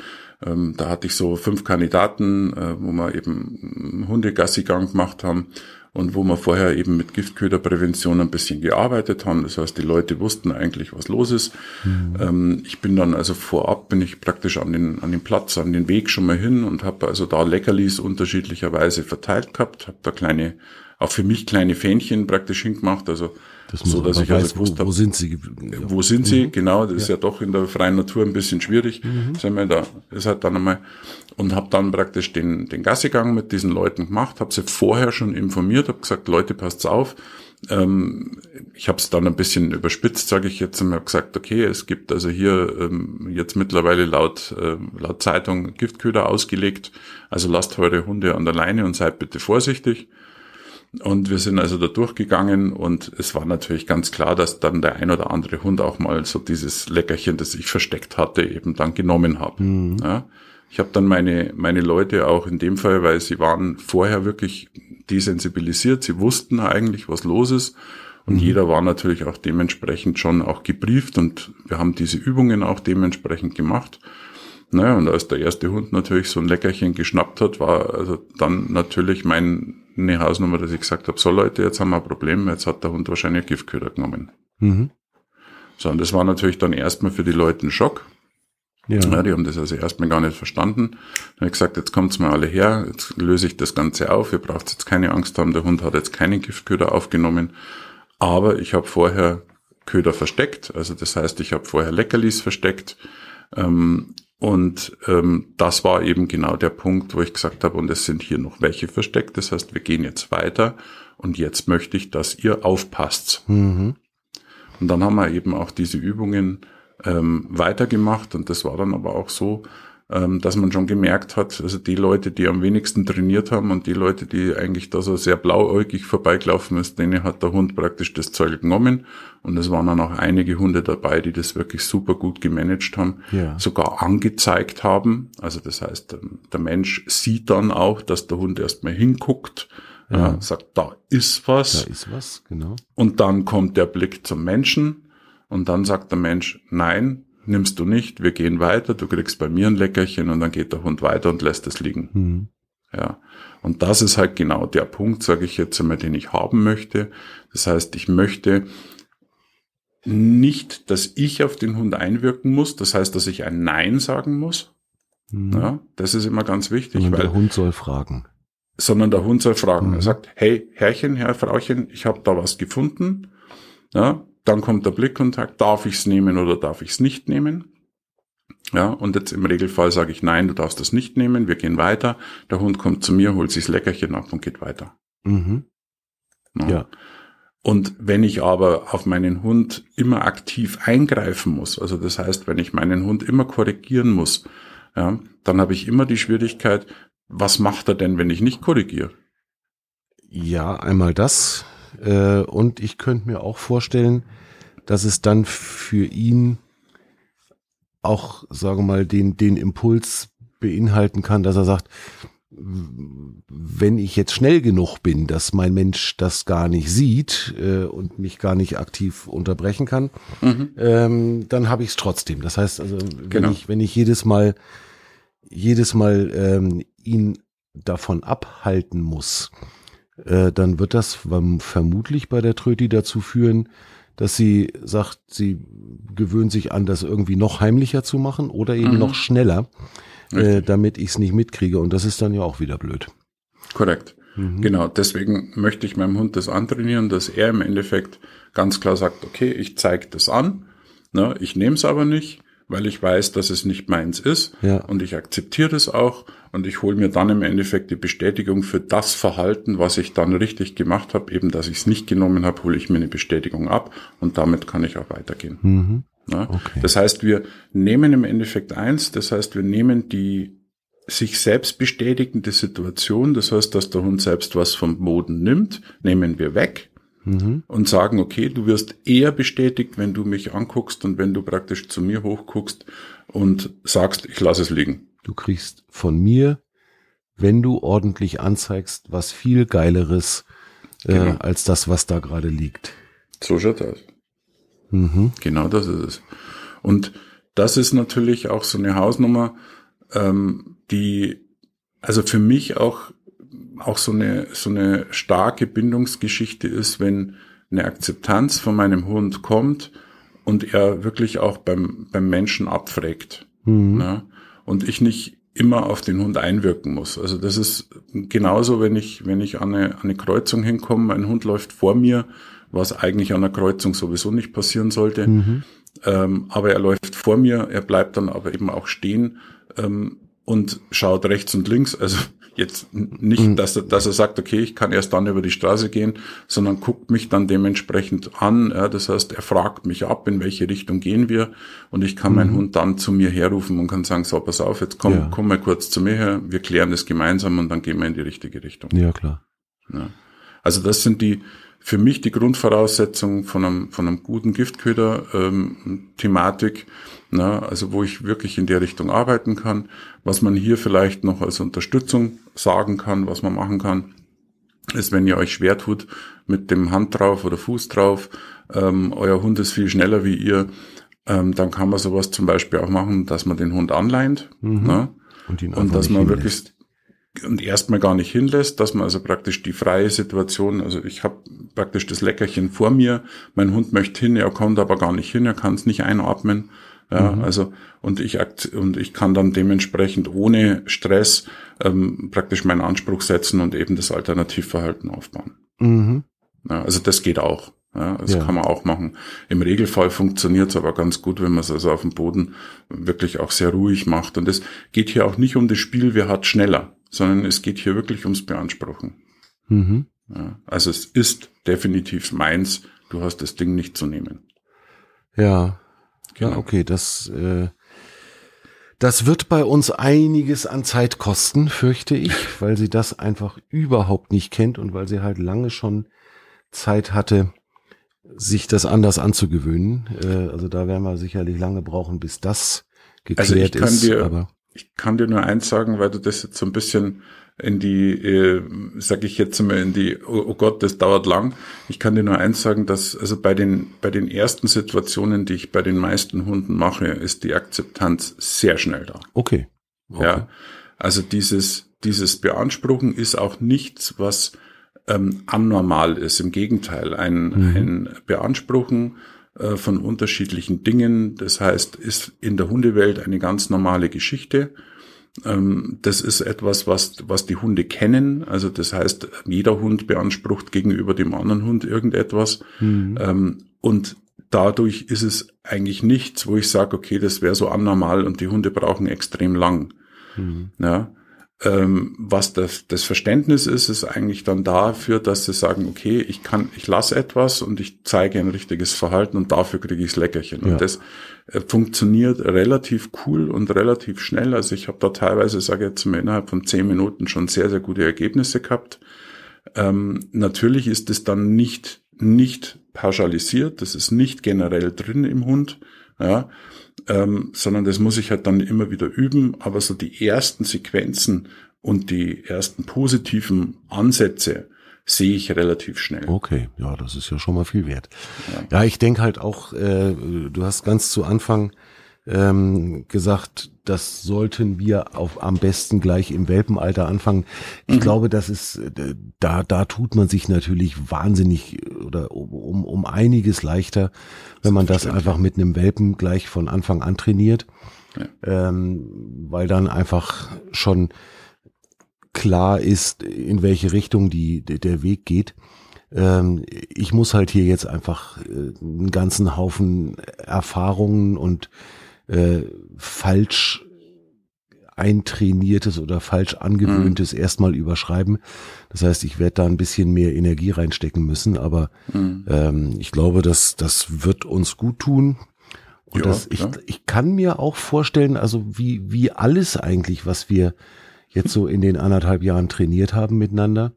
S2: ähm, da hatte ich so fünf Kandidaten, äh, wo wir eben Hundegassigang gemacht haben und wo wir vorher eben mit Giftköderprävention ein bisschen gearbeitet haben. Das heißt, die Leute wussten eigentlich, was los ist. Mhm. Ähm, ich bin dann also vorab, bin ich praktisch an den, an den Platz, an den Weg schon mal hin und habe also da Leckerlis unterschiedlicherweise verteilt gehabt, habe da kleine, auch für mich kleine Fähnchen praktisch hingemacht, also
S1: das so, dass ich also weiß, also wo, wo sind sie?
S2: Wo sind sie? Mhm. Genau, das ist ja doch in der freien Natur ein bisschen schwierig. Mhm. Sind wir da, ist halt dann einmal und habe dann praktisch den den Gassegang mit diesen Leuten gemacht, habe sie vorher schon informiert, habe gesagt, Leute, passt auf. Ähm, ich habe es dann ein bisschen überspitzt, sage ich jetzt, und habe gesagt, okay, es gibt also hier ähm, jetzt mittlerweile laut äh, laut Zeitung Giftköder ausgelegt, also lasst eure Hunde an der Leine und seid bitte vorsichtig. Und wir sind also da durchgegangen und es war natürlich ganz klar, dass dann der ein oder andere Hund auch mal so dieses Leckerchen, das ich versteckt hatte, eben dann genommen hat. Mhm. Ja. Ich habe dann meine, meine Leute auch in dem Fall, weil sie waren vorher wirklich desensibilisiert, sie wussten eigentlich, was los ist. Und mhm. jeder war natürlich auch dementsprechend schon auch gebrieft und wir haben diese Übungen auch dementsprechend gemacht. Naja, und als der erste Hund natürlich so ein Leckerchen geschnappt hat, war also dann natürlich meine Hausnummer, dass ich gesagt habe, so Leute, jetzt haben wir ein Problem, jetzt hat der Hund wahrscheinlich Giftköder genommen. Mhm. So, und das war natürlich dann erstmal für die Leute ein Schock. Ja. ja. die haben das also erstmal gar nicht verstanden. Dann habe ich gesagt, jetzt kommt's mal alle her, jetzt löse ich das Ganze auf, ihr braucht jetzt keine Angst haben, der Hund hat jetzt keinen Giftköder aufgenommen, aber ich habe vorher Köder versteckt, also das heißt, ich habe vorher Leckerlis versteckt ähm, und ähm, das war eben genau der Punkt, wo ich gesagt habe, und es sind hier noch welche versteckt, das heißt, wir gehen jetzt weiter und jetzt möchte ich, dass ihr aufpasst. Mhm. Und dann haben wir eben auch diese Übungen ähm, weitergemacht und das war dann aber auch so, dass man schon gemerkt hat, also die Leute, die am wenigsten trainiert haben und die Leute, die eigentlich da so sehr blauäugig vorbeigelaufen ist, denen hat der Hund praktisch das Zeug genommen und es waren dann auch einige Hunde dabei, die das wirklich super gut gemanagt haben, ja. sogar angezeigt haben. Also das heißt, ähm, der Mensch sieht dann auch, dass der Hund erstmal hinguckt, ja. äh, sagt, da ist was.
S1: Da ist was, genau.
S2: Und dann kommt der Blick zum Menschen und dann sagt der Mensch, nein, nimmst du nicht, wir gehen weiter, du kriegst bei mir ein Leckerchen und dann geht der Hund weiter und lässt es liegen. Mhm. Ja. Und das ist halt genau der Punkt, sage ich jetzt einmal, den ich haben möchte. Das heißt, ich möchte nicht, dass ich auf den Hund einwirken muss, das heißt, dass ich ein Nein sagen muss. Mhm. Ja, das ist immer ganz wichtig.
S1: Sondern weil, der Hund soll fragen.
S2: Sondern der Hund soll fragen. Mhm. Er sagt, hey, Herrchen, Herr, Frauchen, ich habe da was gefunden. Ja, dann kommt der Blickkontakt, darf ich es nehmen oder darf ich es nicht nehmen? Ja, und jetzt im Regelfall sage ich, nein, du darfst das nicht nehmen, wir gehen weiter. Der Hund kommt zu mir, holt sich das Leckerchen ab und geht weiter. Mhm. Ja. ja. Und wenn ich aber auf meinen Hund immer aktiv eingreifen muss, also das heißt, wenn ich meinen Hund immer korrigieren muss, ja, dann habe ich immer die Schwierigkeit, was macht er denn, wenn ich nicht korrigiere?
S1: Ja, einmal das. Äh, und ich könnte mir auch vorstellen, dass es dann für ihn auch, sagen wir mal, den, den Impuls beinhalten kann, dass er sagt, wenn ich jetzt schnell genug bin, dass mein Mensch das gar nicht sieht äh, und mich gar nicht aktiv unterbrechen kann, mhm. ähm, dann habe ich es trotzdem. Das heißt also, wenn genau. ich wenn ich jedes Mal jedes Mal ähm, ihn davon abhalten muss, äh, dann wird das vermutlich bei der Tröti dazu führen, dass sie sagt, sie gewöhnt sich an, das irgendwie noch heimlicher zu machen oder eben mhm. noch schneller, äh, damit ich es nicht mitkriege. Und das ist dann ja auch wieder blöd.
S2: Korrekt. Mhm. Genau, deswegen möchte ich meinem Hund das antrainieren, dass er im Endeffekt ganz klar sagt, okay, ich zeige das an, ne, ich nehme es aber nicht, weil ich weiß, dass es nicht meins ist ja. und ich akzeptiere es auch und ich hole mir dann im Endeffekt die Bestätigung für das Verhalten, was ich dann richtig gemacht habe, eben dass ich es nicht genommen habe, hole ich mir eine Bestätigung ab und damit kann ich auch weitergehen. Mhm. Ja? Okay. Das heißt, wir nehmen im Endeffekt eins, das heißt, wir nehmen die sich selbst bestätigende Situation, das heißt, dass der Hund selbst was vom Boden nimmt, nehmen wir weg mhm. und sagen, okay, du wirst eher bestätigt, wenn du mich anguckst und wenn du praktisch zu mir hochguckst und sagst, ich lasse es liegen.
S1: Du kriegst von mir, wenn du ordentlich anzeigst, was viel geileres äh, genau. als das, was da gerade liegt.
S2: So schaut das. Mhm. Genau das ist es. Und das ist natürlich auch so eine Hausnummer, ähm, die also für mich auch auch so eine, so eine starke Bindungsgeschichte ist, wenn eine Akzeptanz von meinem Hund kommt und er wirklich auch beim, beim Menschen abfragt. Mhm. Ne? Und ich nicht immer auf den Hund einwirken muss. Also das ist genauso, wenn ich, wenn ich an eine, an eine Kreuzung hinkomme, mein Hund läuft vor mir, was eigentlich an einer Kreuzung sowieso nicht passieren sollte. Mhm. Ähm, aber er läuft vor mir, er bleibt dann aber eben auch stehen ähm, und schaut rechts und links. Also Jetzt nicht, mhm. dass, er, dass er sagt, okay, ich kann erst dann über die Straße gehen, sondern guckt mich dann dementsprechend an. Ja, das heißt, er fragt mich ab, in welche Richtung gehen wir und ich kann mhm. meinen Hund dann zu mir herrufen und kann sagen, so, pass auf, jetzt komm, ja. komm mal kurz zu mir her, wir klären das gemeinsam und dann gehen wir in die richtige Richtung.
S1: Ja, klar.
S2: Ja. Also das sind die, für mich die Grundvoraussetzungen von einem, von einem guten Giftköder-Thematik. Ähm, na, also wo ich wirklich in der Richtung arbeiten kann. Was man hier vielleicht noch als Unterstützung sagen kann, was man machen kann, ist, wenn ihr euch schwer tut mit dem Hand drauf oder Fuß drauf, ähm, euer Hund ist viel schneller wie ihr, ähm, dann kann man sowas zum Beispiel auch machen, dass man den Hund anleint mhm. ne? und, und dass man wirklich und erstmal gar nicht hinlässt, dass man also praktisch die freie Situation, also ich habe praktisch das Leckerchen vor mir, mein Hund möchte hin, er kommt aber gar nicht hin, er kann es nicht einatmen. Ja, mhm. also und ich und ich kann dann dementsprechend ohne Stress ähm, praktisch meinen Anspruch setzen und eben das Alternativverhalten aufbauen. Mhm. Ja, also das geht auch. Ja, das ja. kann man auch machen. Im Regelfall funktioniert es aber ganz gut, wenn man es also auf dem Boden wirklich auch sehr ruhig macht. Und es geht hier auch nicht um das Spiel, wer hat schneller, sondern es geht hier wirklich ums Beanspruchen. Mhm. Ja, also es ist definitiv meins. Du hast das Ding nicht zu nehmen.
S1: Ja, genau. ja, okay, das äh, das wird bei uns einiges an Zeit kosten, fürchte ich, weil sie das einfach überhaupt nicht kennt und weil sie halt lange schon Zeit hatte, sich das anders anzugewöhnen. Äh, also da werden wir sicherlich lange brauchen, bis das geklärt also ich kann ist.
S2: Dir, aber ich kann dir nur eins sagen, weil du das jetzt so ein bisschen in die, äh, sag ich jetzt mal, in die, oh, oh, Gott, das dauert lang. Ich kann dir nur eins sagen, dass also bei den, bei den ersten Situationen, die ich bei den meisten Hunden mache, ist die Akzeptanz sehr schnell da.
S1: Okay.
S2: okay. Ja. Also dieses, dieses Beanspruchen ist auch nichts, was ähm, anormal ist. Im Gegenteil, ein, mhm. ein Beanspruchen äh, von unterschiedlichen Dingen, das heißt, ist in der Hundewelt eine ganz normale Geschichte. Ähm, das ist etwas, was, was die Hunde kennen. Also das heißt, jeder Hund beansprucht gegenüber dem anderen Hund irgendetwas. Mhm. Ähm, und dadurch ist es eigentlich nichts, wo ich sage, okay, das wäre so anormal und die Hunde brauchen extrem lang. Mhm. Ja, ähm, was das, das Verständnis ist, ist eigentlich dann dafür, dass sie sagen, okay, ich kann, ich lasse etwas und ich zeige ein richtiges Verhalten und dafür kriege ich das Leckerchen. Ja. Und das äh, funktioniert relativ cool und relativ schnell. Also ich habe da teilweise, sage ich jetzt mal, innerhalb von zehn Minuten schon sehr, sehr gute Ergebnisse gehabt. Ähm, natürlich ist es dann nicht, nicht pauschalisiert, das ist nicht generell drin im Hund. Ja, ähm, sondern das muss ich halt dann immer wieder üben. Aber so die ersten Sequenzen und die ersten positiven Ansätze sehe ich relativ schnell.
S1: Okay, ja, das ist ja schon mal viel wert. Ja, ja ich denke halt auch, äh, du hast ganz zu Anfang ähm, gesagt, das sollten wir auf, am besten gleich im Welpenalter anfangen. Ich mhm. glaube, das ist, äh, da, da tut man sich natürlich wahnsinnig oder um, um einiges leichter, wenn man das einfach mit einem Welpen gleich von Anfang an trainiert. Ja. Ähm, weil dann einfach schon klar ist, in welche Richtung die, der Weg geht. Ähm, ich muss halt hier jetzt einfach äh, einen ganzen Haufen Erfahrungen und äh, falsch eintrainiertes oder falsch angewöhntes mhm. erstmal überschreiben. Das heißt, ich werde da ein bisschen mehr Energie reinstecken müssen, aber mhm. ähm, ich glaube, dass das wird uns gut tun. Und ja, das, ich, ja. ich kann mir auch vorstellen, also wie, wie alles eigentlich, was wir jetzt so in den anderthalb Jahren trainiert haben miteinander,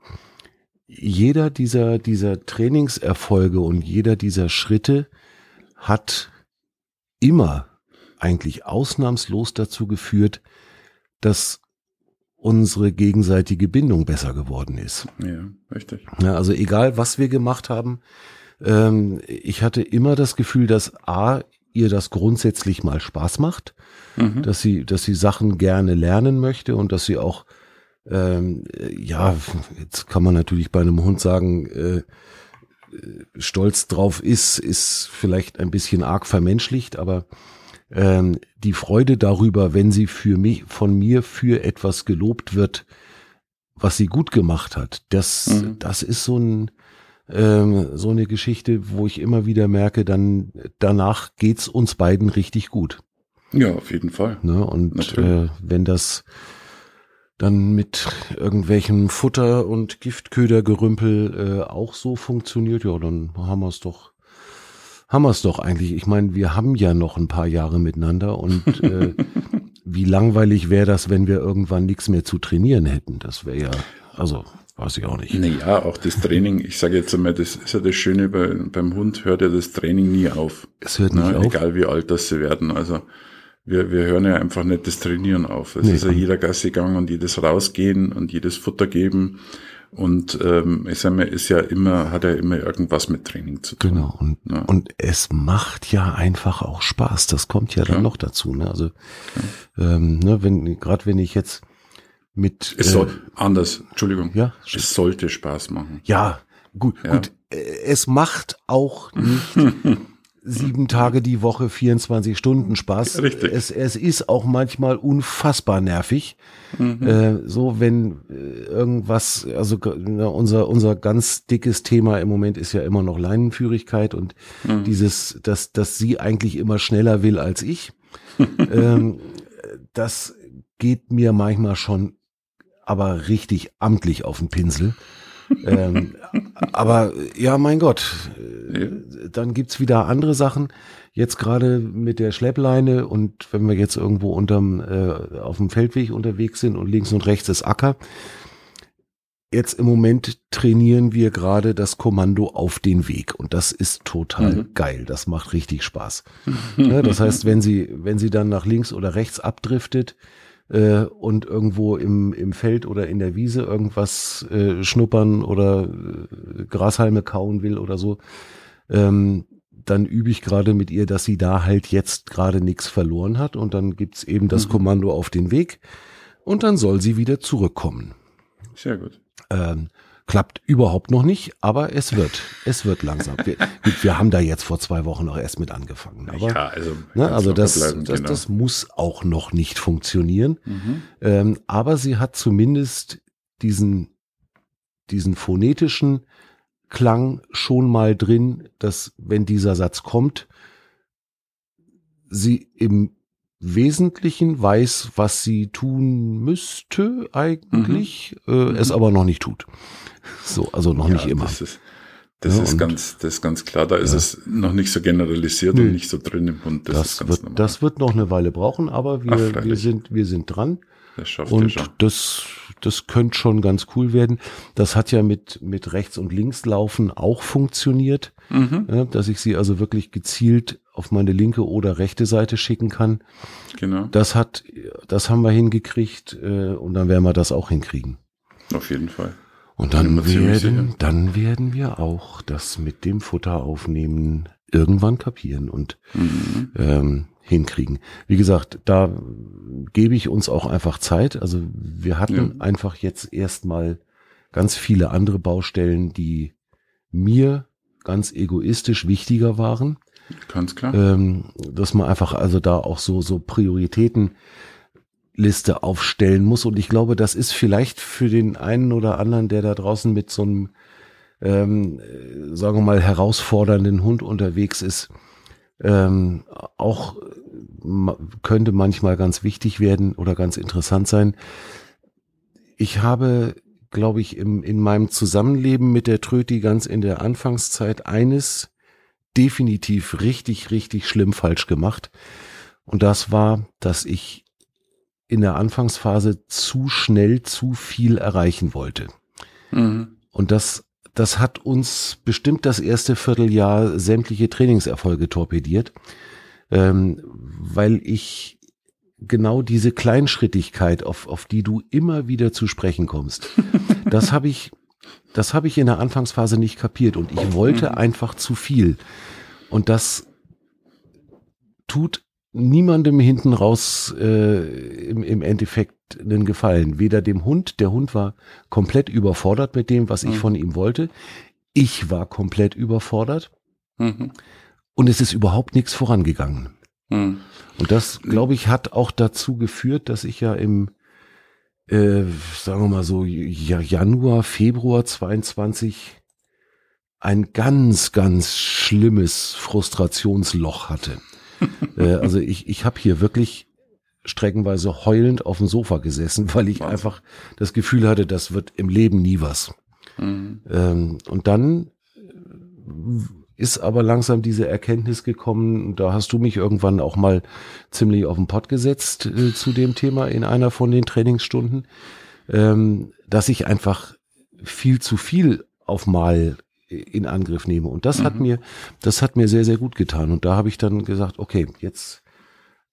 S1: jeder dieser, dieser Trainingserfolge und jeder dieser Schritte hat immer eigentlich ausnahmslos dazu geführt, dass unsere gegenseitige Bindung besser geworden ist.
S2: Ja, richtig.
S1: Ja, also egal, was wir gemacht haben, ähm, ich hatte immer das Gefühl, dass A, ihr das grundsätzlich mal Spaß macht, mhm. dass sie, dass sie Sachen gerne lernen möchte und dass sie auch, ähm, ja, jetzt kann man natürlich bei einem Hund sagen, äh, stolz drauf ist, ist vielleicht ein bisschen arg vermenschlicht, aber ähm, die Freude darüber, wenn sie für mich, von mir für etwas gelobt wird, was sie gut gemacht hat, das, mhm. das ist so ein, ähm, so eine Geschichte, wo ich immer wieder merke, dann danach geht's uns beiden richtig gut.
S2: Ja, auf jeden Fall.
S1: Ne? Und äh, wenn das dann mit irgendwelchem Futter und Giftködergerümpel äh, auch so funktioniert, ja, dann haben wir es doch haben wir es doch eigentlich. Ich meine, wir haben ja noch ein paar Jahre miteinander und äh, wie langweilig wäre das, wenn wir irgendwann nichts mehr zu trainieren hätten? Das wäre ja, also weiß ich auch nicht.
S2: Naja, auch das Training, ich sage jetzt einmal, das ist ja das Schöne bei, beim Hund, hört ja das Training nie auf.
S1: Es hört nicht Na,
S2: auf. Egal wie alt das sie werden. Also wir, wir hören ja einfach nicht das Trainieren auf. Es nee, ist ja jeder Gassegang und jedes Rausgehen und jedes Futter geben Und ähm, ich sag mal, ist ja immer, hat ja immer irgendwas mit Training zu tun.
S1: Genau. Und, ja. und es macht ja einfach auch Spaß. Das kommt ja, ja. dann noch dazu. Ne? Also ja. ähm, ne, wenn gerade wenn ich jetzt mit
S2: es soll äh, anders, Entschuldigung. Ja, es sollte Spaß machen.
S1: Ja, gut, gut. Äh, es macht auch nicht sieben Tage die Woche, 24 Stunden Spaß. Richtig. Es, es ist auch manchmal unfassbar nervig. Mhm. Äh, so, wenn äh, irgendwas, also unser, unser ganz dickes Thema im Moment ist ja immer noch Leinenführigkeit und mhm. dieses, dass, dass sie eigentlich immer schneller will als ich. ähm, das geht mir manchmal schon aber richtig amtlich auf den Pinsel ähm, aber ja, mein Gott, äh, dann gibt's wieder andere Sachen. Jetzt gerade mit der Schleppleine und wenn wir jetzt irgendwo unterm äh, auf dem Feldweg unterwegs sind und links und rechts ist Acker. Jetzt im Moment trainieren wir gerade das Kommando auf den Weg und das ist total mhm. geil. Das macht richtig Spaß. ja, das heißt, wenn sie, wenn sie dann nach links oder rechts abdriftet, äh, und irgendwo im, im Feld oder in der Wiese irgendwas äh, schnuppern oder äh, Grashalme kauen will oder so, ähm, dann übe ich gerade mit ihr, dass sie da halt jetzt gerade nichts verloren hat und dann gibt's eben das mhm. Kommando auf den Weg und dann soll sie wieder zurückkommen.
S2: Sehr gut.
S1: Ähm, Klappt überhaupt noch nicht, aber es wird. Es wird langsam. Wir, wir haben da jetzt vor zwei Wochen noch erst mit angefangen. Aber, ja, also, ne, also das, bleiben, das, genau. das muss auch noch nicht funktionieren. Mhm. Ähm, aber sie hat zumindest diesen, diesen phonetischen Klang schon mal drin, dass wenn dieser Satz kommt, sie im Wesentlichen weiß, was sie tun müsste eigentlich, mhm. äh, es aber noch nicht tut. So, also noch ja, nicht immer.
S2: Das ist, das ja, ist ganz, das ist ganz klar. Da ist es noch nicht so generalisiert Nö. und nicht so drin im Hund.
S1: Das, das wird, normal. das wird noch eine Weile brauchen, aber wir, Ach, wir sind, wir sind dran. Das schafft und schon. das, das könnte schon ganz cool werden. Das hat ja mit, mit rechts und links laufen auch funktioniert, mhm. ja, dass ich sie also wirklich gezielt auf meine linke oder rechte Seite schicken kann. Genau. Das hat, das haben wir hingekriegt äh, und dann werden wir das auch hinkriegen.
S2: Auf jeden Fall.
S1: Und dann werden, dann werden wir auch das mit dem Futter aufnehmen irgendwann kapieren und mhm. ähm, hinkriegen. Wie gesagt, da gebe ich uns auch einfach Zeit. Also wir hatten ja. einfach jetzt erstmal ganz viele andere Baustellen, die mir ganz egoistisch wichtiger waren.
S2: Ganz klar.
S1: Ähm, dass man einfach also da auch so, so Prioritäten Liste aufstellen muss. Und ich glaube, das ist vielleicht für den einen oder anderen, der da draußen mit so einem, ähm, sagen wir mal, herausfordernden Hund unterwegs ist, ähm, auch könnte manchmal ganz wichtig werden oder ganz interessant sein. Ich habe, glaube ich, im, in meinem Zusammenleben mit der Tröti ganz in der Anfangszeit eines definitiv richtig, richtig schlimm falsch gemacht. Und das war, dass ich in der Anfangsphase zu schnell zu viel erreichen wollte. Mhm. Und das, das hat uns bestimmt das erste Vierteljahr sämtliche Trainingserfolge torpediert, ähm, weil ich genau diese Kleinschrittigkeit, auf, auf die du immer wieder zu sprechen kommst, das habe ich, das habe ich in der Anfangsphase nicht kapiert und ich wollte mhm. einfach zu viel. Und das tut niemandem hinten raus äh, im, im Endeffekt einen Gefallen. Weder dem Hund, der Hund war komplett überfordert mit dem, was ich mhm. von ihm wollte. Ich war komplett überfordert. Mhm. Und es ist überhaupt nichts vorangegangen. Mhm. Und das, glaube ich, hat auch dazu geführt, dass ich ja im, äh, sagen wir mal so, Januar, Februar 22 ein ganz, ganz schlimmes Frustrationsloch hatte. Äh, also ich, ich habe hier wirklich streckenweise heulend auf dem Sofa gesessen, weil ich was? einfach das Gefühl hatte, das wird im Leben nie was. Mhm. Ähm, und dann ist aber langsam diese Erkenntnis gekommen, da hast du mich irgendwann auch mal ziemlich auf den Pott gesetzt äh, zu dem Thema in einer von den Trainingsstunden, ähm, dass ich einfach viel zu viel auf mal in Angriff nehme. Und das mhm. hat mir, das hat mir sehr, sehr gut getan. Und da habe ich dann gesagt, okay, jetzt,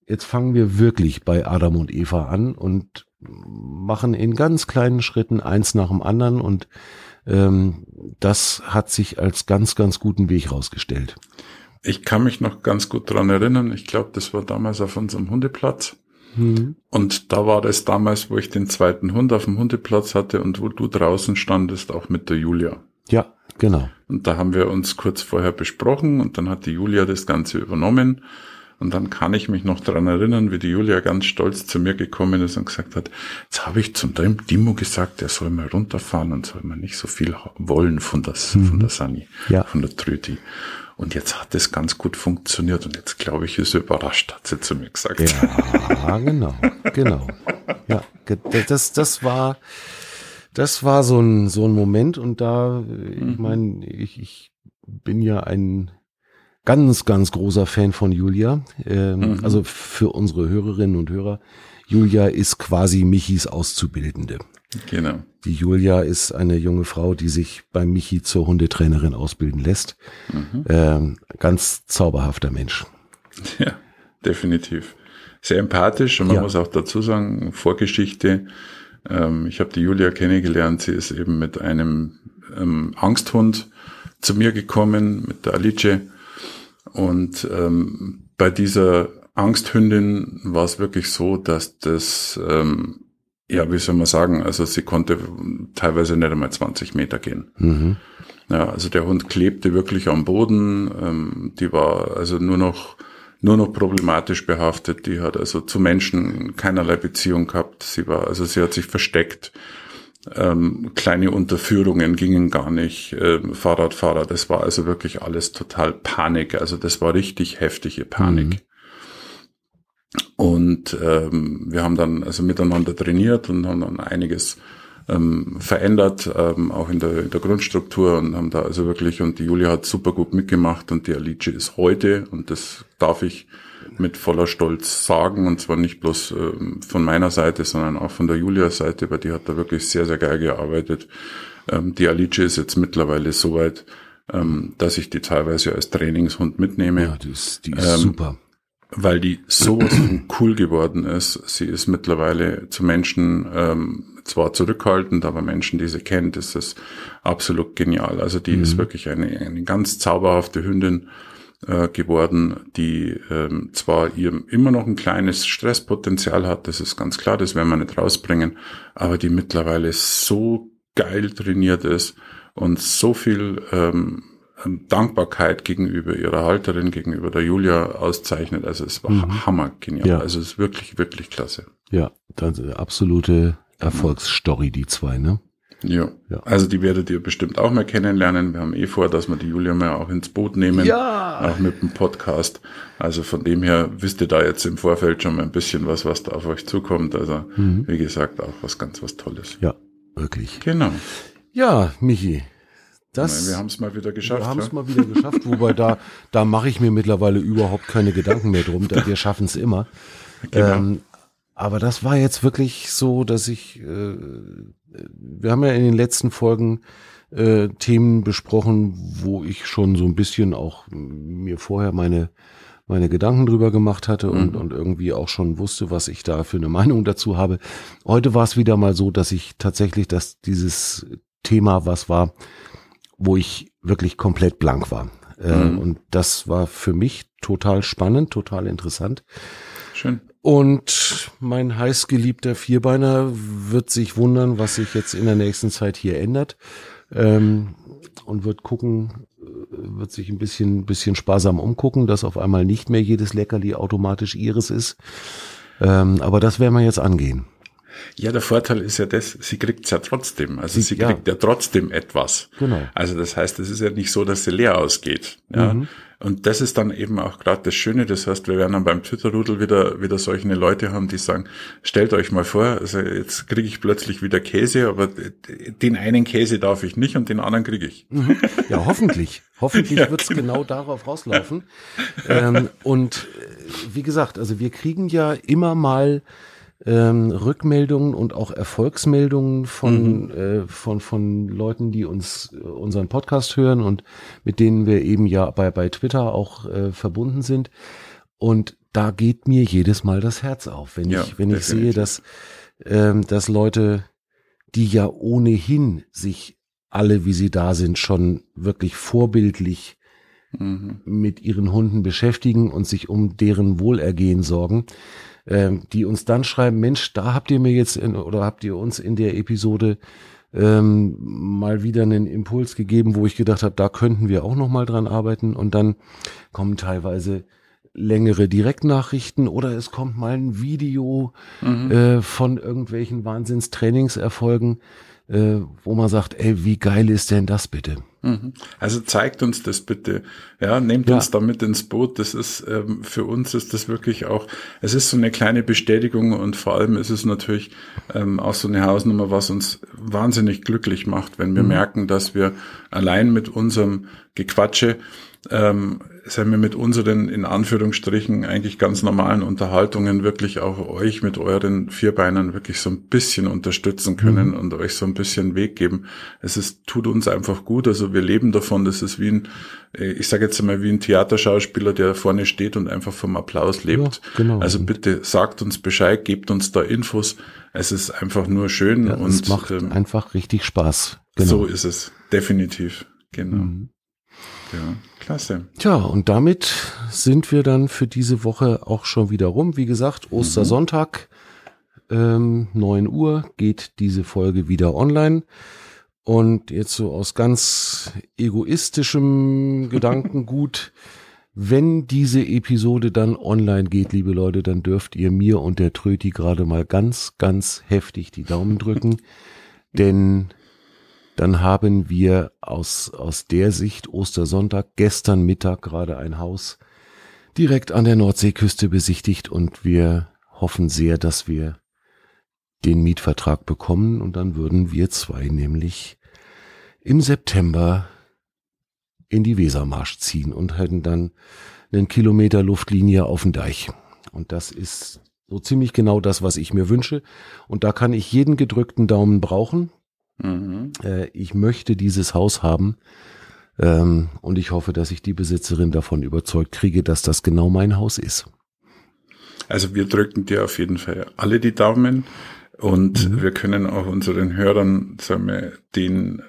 S1: jetzt fangen wir wirklich bei Adam und Eva an und machen in ganz kleinen Schritten eins nach dem anderen und ähm, das hat sich als ganz, ganz guten Weg rausgestellt.
S2: Ich kann mich noch ganz gut dran erinnern. Ich glaube, das war damals auf unserem Hundeplatz. Mhm. Und da war das damals, wo ich den zweiten Hund auf dem Hundeplatz hatte und wo du draußen standest, auch mit der Julia.
S1: Ja, genau.
S2: Und da haben wir uns kurz vorher besprochen und dann hat die Julia das Ganze übernommen. Und dann kann ich mich noch dran erinnern, wie die Julia ganz stolz zu mir gekommen ist und gesagt hat, jetzt habe ich zum Dimo gesagt, er soll mal runterfahren und soll mal nicht so viel wollen von, das, mhm. von der Sani, ja. von der Trüti. Und jetzt hat es ganz gut funktioniert und jetzt glaube ich, ist er überrascht, hat sie zu mir gesagt.
S1: Ja, genau, genau. Ja, das, das war, das war so ein, so ein Moment und da, ich mhm. meine, ich, ich bin ja ein ganz, ganz großer Fan von Julia. Ähm, mhm. Also für unsere Hörerinnen und Hörer, Julia ist quasi Michis Auszubildende.
S2: Genau.
S1: Die Julia ist eine junge Frau, die sich bei Michi zur Hundetrainerin ausbilden lässt. Mhm. Ähm, ganz zauberhafter Mensch.
S2: Ja, definitiv. Sehr empathisch und man ja. muss auch dazu sagen, Vorgeschichte. Ähm, ich habe die Julia kennengelernt. Sie ist eben mit einem ähm, Angsthund zu mir gekommen, mit der Alice. Und ähm, bei dieser Angsthündin war es wirklich so, dass das ähm, ja, wie soll man sagen, also sie konnte teilweise nicht einmal 20 Meter gehen. Mhm. Ja, also der Hund klebte wirklich am Boden, ähm, die war also nur noch nur noch problematisch behaftet, die hat also zu Menschen keinerlei Beziehung gehabt, sie war, also sie hat sich versteckt, ähm, kleine Unterführungen gingen gar nicht, ähm, Fahrradfahrer, das war also wirklich alles total Panik, also das war richtig heftige Panik. Mhm. Und ähm, wir haben dann also miteinander trainiert und haben dann einiges ähm, verändert, ähm, auch in der, in der Grundstruktur und haben da also wirklich, und die Julia hat super gut mitgemacht und die Alice ist heute, und das darf ich mit voller Stolz sagen, und zwar nicht bloß ähm, von meiner Seite, sondern auch von der Julias Seite, weil die hat da wirklich sehr, sehr geil gearbeitet. Ähm, die Alice ist jetzt mittlerweile so weit, ähm, dass ich die teilweise als Trainingshund mitnehme.
S1: Ja, die ist, die ist ähm, super
S2: weil die sowas von cool geworden ist. Sie ist mittlerweile zu Menschen ähm, zwar zurückhaltend, aber Menschen, die sie kennt, ist es absolut genial. Also die mhm. ist wirklich eine, eine ganz zauberhafte Hündin äh, geworden, die ähm, zwar ihr immer noch ein kleines Stresspotenzial hat, das ist ganz klar, das werden wir nicht rausbringen, aber die mittlerweile so geil trainiert ist und so viel ähm, Dankbarkeit gegenüber ihrer Halterin, gegenüber der Julia auszeichnet. Also es war mhm. hammergenial. Ja. Also es ist wirklich, wirklich klasse.
S1: Ja, das ist absolute Erfolgsstory, die zwei, ne?
S2: Ja. ja. Also die werdet ihr bestimmt auch mal kennenlernen. Wir haben eh vor, dass wir die Julia mal auch ins Boot nehmen.
S1: Ja.
S2: Auch mit dem Podcast. Also von dem her wisst ihr da jetzt im Vorfeld schon mal ein bisschen was, was da auf euch zukommt. Also mhm. wie gesagt, auch was ganz was Tolles.
S1: Ja, wirklich.
S2: Genau.
S1: Ja, Michi,
S2: das, wir haben es mal wieder geschafft.
S1: Wir haben es ja? mal wieder geschafft, wobei da, da mache ich mir mittlerweile überhaupt keine Gedanken mehr drum. Da, wir schaffen es immer. Genau. Ähm, aber das war jetzt wirklich so, dass ich, äh, wir haben ja in den letzten Folgen äh, Themen besprochen, wo ich schon so ein bisschen auch mir vorher meine meine Gedanken drüber gemacht hatte und, mhm. und irgendwie auch schon wusste, was ich da für eine Meinung dazu habe. Heute war es wieder mal so, dass ich tatsächlich, dass dieses Thema was war, wo ich wirklich komplett blank war. Äh, mhm. Und das war für mich total spannend, total interessant.
S2: Schön.
S1: Und mein heißgeliebter Vierbeiner wird sich wundern, was sich jetzt in der nächsten Zeit hier ändert. Ähm, und wird gucken, äh, wird sich ein bisschen, bisschen sparsam umgucken, dass auf einmal nicht mehr jedes Leckerli automatisch ihres ist. Ähm, aber das werden wir jetzt angehen.
S2: Ja, der Vorteil ist ja das, sie kriegt's ja trotzdem. Also sie, sie kriegt ja. ja. trotzdem etwas.
S1: Genau.
S2: Also das heißt, es ist ja nicht so, dass sie leer ausgeht. Ja. Mhm. Und das ist dann eben auch gerade das Schöne. Das heißt, wir werden dann beim Twitter-Rudel wieder, wieder solche Leute haben, die sagen, stellt euch mal vor, also jetzt kriege ich plötzlich wieder Käse, aber den einen Käse darf ich nicht und den anderen kriege ich.
S1: Mhm. Ja, hoffentlich. Hoffentlich ja, wird's genau. genau darauf rauslaufen. ähm, und äh, wie gesagt, also wir kriegen ja immer mal ähm, Rückmeldungen und auch Erfolgsmeldungen von, mhm. äh, von, von Leuten, die uns äh, unseren Podcast hören und mit denen wir eben ja bei, bei Twitter auch äh, verbunden sind. Und da geht mir jedes Mal das Herz auf, wenn ja, ich, wenn ich sehe, dass ähm, dass Leute, die ja ohnehin sich alle, wie sie da sind, schon wirklich vorbildlich mhm. mit ihren Hunden beschäftigen und sich um deren Wohlergehen sorgen, ähm, die uns dann schreiben, Mensch, da habt ihr mir jetzt in, oder habt ihr uns in der Episode ähm, mal wieder einen Impuls gegeben, wo ich gedacht habe, da könnten wir auch noch mal dran arbeiten und dann kommen teilweise längere Direktnachrichten oder es kommt mal ein Video mhm. äh, von irgendwelchen Wahnsinnstrainingserfolgen, äh, wo man sagt, ey, wie geil ist denn das bitte?
S2: Mhm. Also zeigt uns das bitte. Ja, nehmt ja. uns damit ins Boot. Das ist ähm, für uns ist das wirklich auch. Es ist so eine kleine Bestätigung und vor allem ist es natürlich ähm, auch so eine Hausnummer, was uns wahnsinnig glücklich macht, wenn wir mhm. merken, dass wir allein mit unserem Gequatsche ähm, sagen wir mit unseren in Anführungsstrichen eigentlich ganz normalen Unterhaltungen wirklich auch euch mit euren Vierbeinern wirklich so ein bisschen unterstützen können mhm. und euch so ein bisschen Weg geben. Es ist, tut uns einfach gut. Also wir leben davon. Das ist wie ein, äh, ich sage jetzt mal wie ein Theaterschauspieler, der vorne steht und einfach vom Applaus lebt. Ja, genau. Also bitte sagt uns Bescheid, gebt uns da Infos. Es ist einfach nur schön
S1: ja,
S2: und
S1: es macht ähm, einfach richtig Spaß.
S2: Genau. So ist es definitiv. Genau. Mhm. Ja, klasse.
S1: Tja, und damit sind wir dann für diese Woche auch schon wieder rum. Wie gesagt, Ostersonntag, ähm, 9 Uhr geht diese Folge wieder online. Und jetzt so aus ganz egoistischem Gedankengut, wenn diese Episode dann online geht, liebe Leute, dann dürft ihr mir und der Tröti gerade mal ganz, ganz heftig die Daumen drücken. Denn dann haben wir aus, aus der Sicht Ostersonntag gestern Mittag gerade ein Haus direkt an der Nordseeküste besichtigt und wir hoffen sehr, dass wir den Mietvertrag bekommen und dann würden wir zwei nämlich im September in die Wesermarsch ziehen und hätten dann einen Kilometer Luftlinie auf dem Deich. Und das ist so ziemlich genau das, was ich mir wünsche. Und da kann ich jeden gedrückten Daumen brauchen. Mhm. Äh, ich möchte dieses Haus haben. Ähm, und ich hoffe, dass ich die Besitzerin davon überzeugt kriege, dass das genau mein Haus ist.
S2: Also wir drücken dir auf jeden Fall alle die Daumen und mhm. wir können auch unseren Hörern sagen wir, den,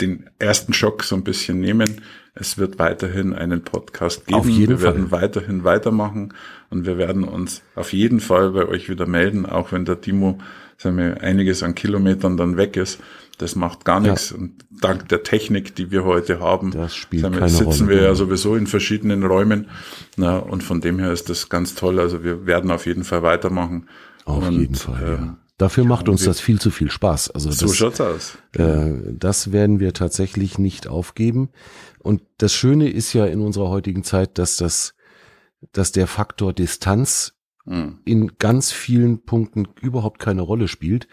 S2: den ersten Schock so ein bisschen nehmen. Es wird weiterhin einen Podcast geben. Auf jeden wir Fall. werden weiterhin weitermachen und wir werden uns auf jeden Fall bei euch wieder melden, auch wenn der Timo sagen wir, einiges an Kilometern dann weg ist. Das macht gar nichts. Ja. Und dank der Technik, die wir heute haben,
S1: das spielt
S2: wir, sitzen Rolle, wir ja sowieso in verschiedenen Räumen. Na, und von dem her ist das ganz toll. Also wir werden auf jeden Fall weitermachen.
S1: Auf
S2: und,
S1: jeden Fall. Äh, ja. Dafür macht uns das viel zu viel Spaß. Also
S2: so
S1: das,
S2: schaut's aus.
S1: Äh, das werden wir tatsächlich nicht aufgeben. Und das Schöne ist ja in unserer heutigen Zeit, dass das, dass der Faktor Distanz hm. in ganz vielen Punkten überhaupt keine Rolle spielt.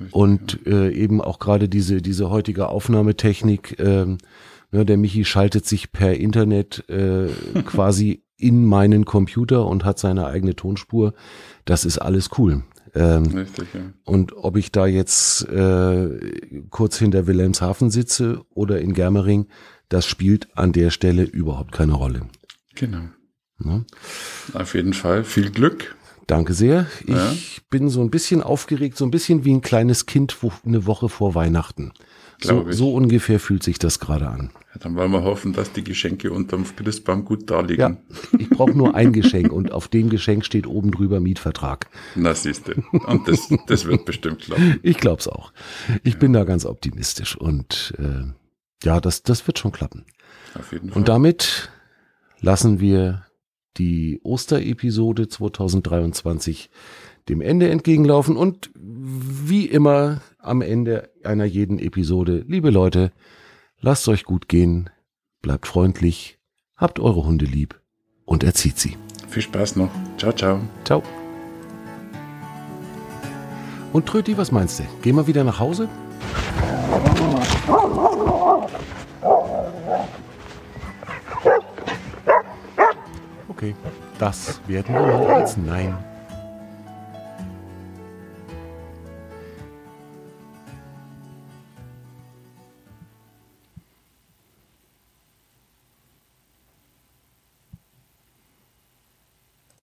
S1: Richtig, und ja. äh, eben auch gerade diese, diese heutige Aufnahmetechnik, ähm, ne, der Michi schaltet sich per Internet äh, quasi in meinen Computer und hat seine eigene Tonspur. Das ist alles cool. Ähm, Richtig, ja. Und ob ich da jetzt äh, kurz hinter Wilhelmshaven sitze oder in Germering, das spielt an der Stelle überhaupt keine Rolle.
S2: Genau. Ne? Auf jeden Fall. Viel Glück.
S1: Danke sehr. Ich ja. bin so ein bisschen aufgeregt, so ein bisschen wie ein kleines Kind eine Woche vor Weihnachten. So, so, ungefähr fühlt sich das gerade an.
S2: Ja, dann wollen wir hoffen, dass die Geschenke unterm Christbaum gut da liegen. Ja,
S1: ich brauche nur ein Geschenk und auf dem Geschenk steht oben drüber Mietvertrag.
S2: Na siehst du. Und das, das wird bestimmt klappen.
S1: Ich glaube es auch. Ich ja. bin da ganz optimistisch und äh, ja, das, das wird schon klappen. Auf jeden Fall. Und damit lassen wir die Osterepisode 2023 dem Ende entgegenlaufen und wie immer am Ende einer jeden Episode, liebe Leute, lasst euch gut gehen, bleibt freundlich, habt eure Hunde lieb und erzieht sie.
S2: Viel Spaß noch. Ciao, ciao.
S1: Ciao. Und Tröti, was meinst du? Gehen wir wieder nach Hause? Okay, das werden wir als Nein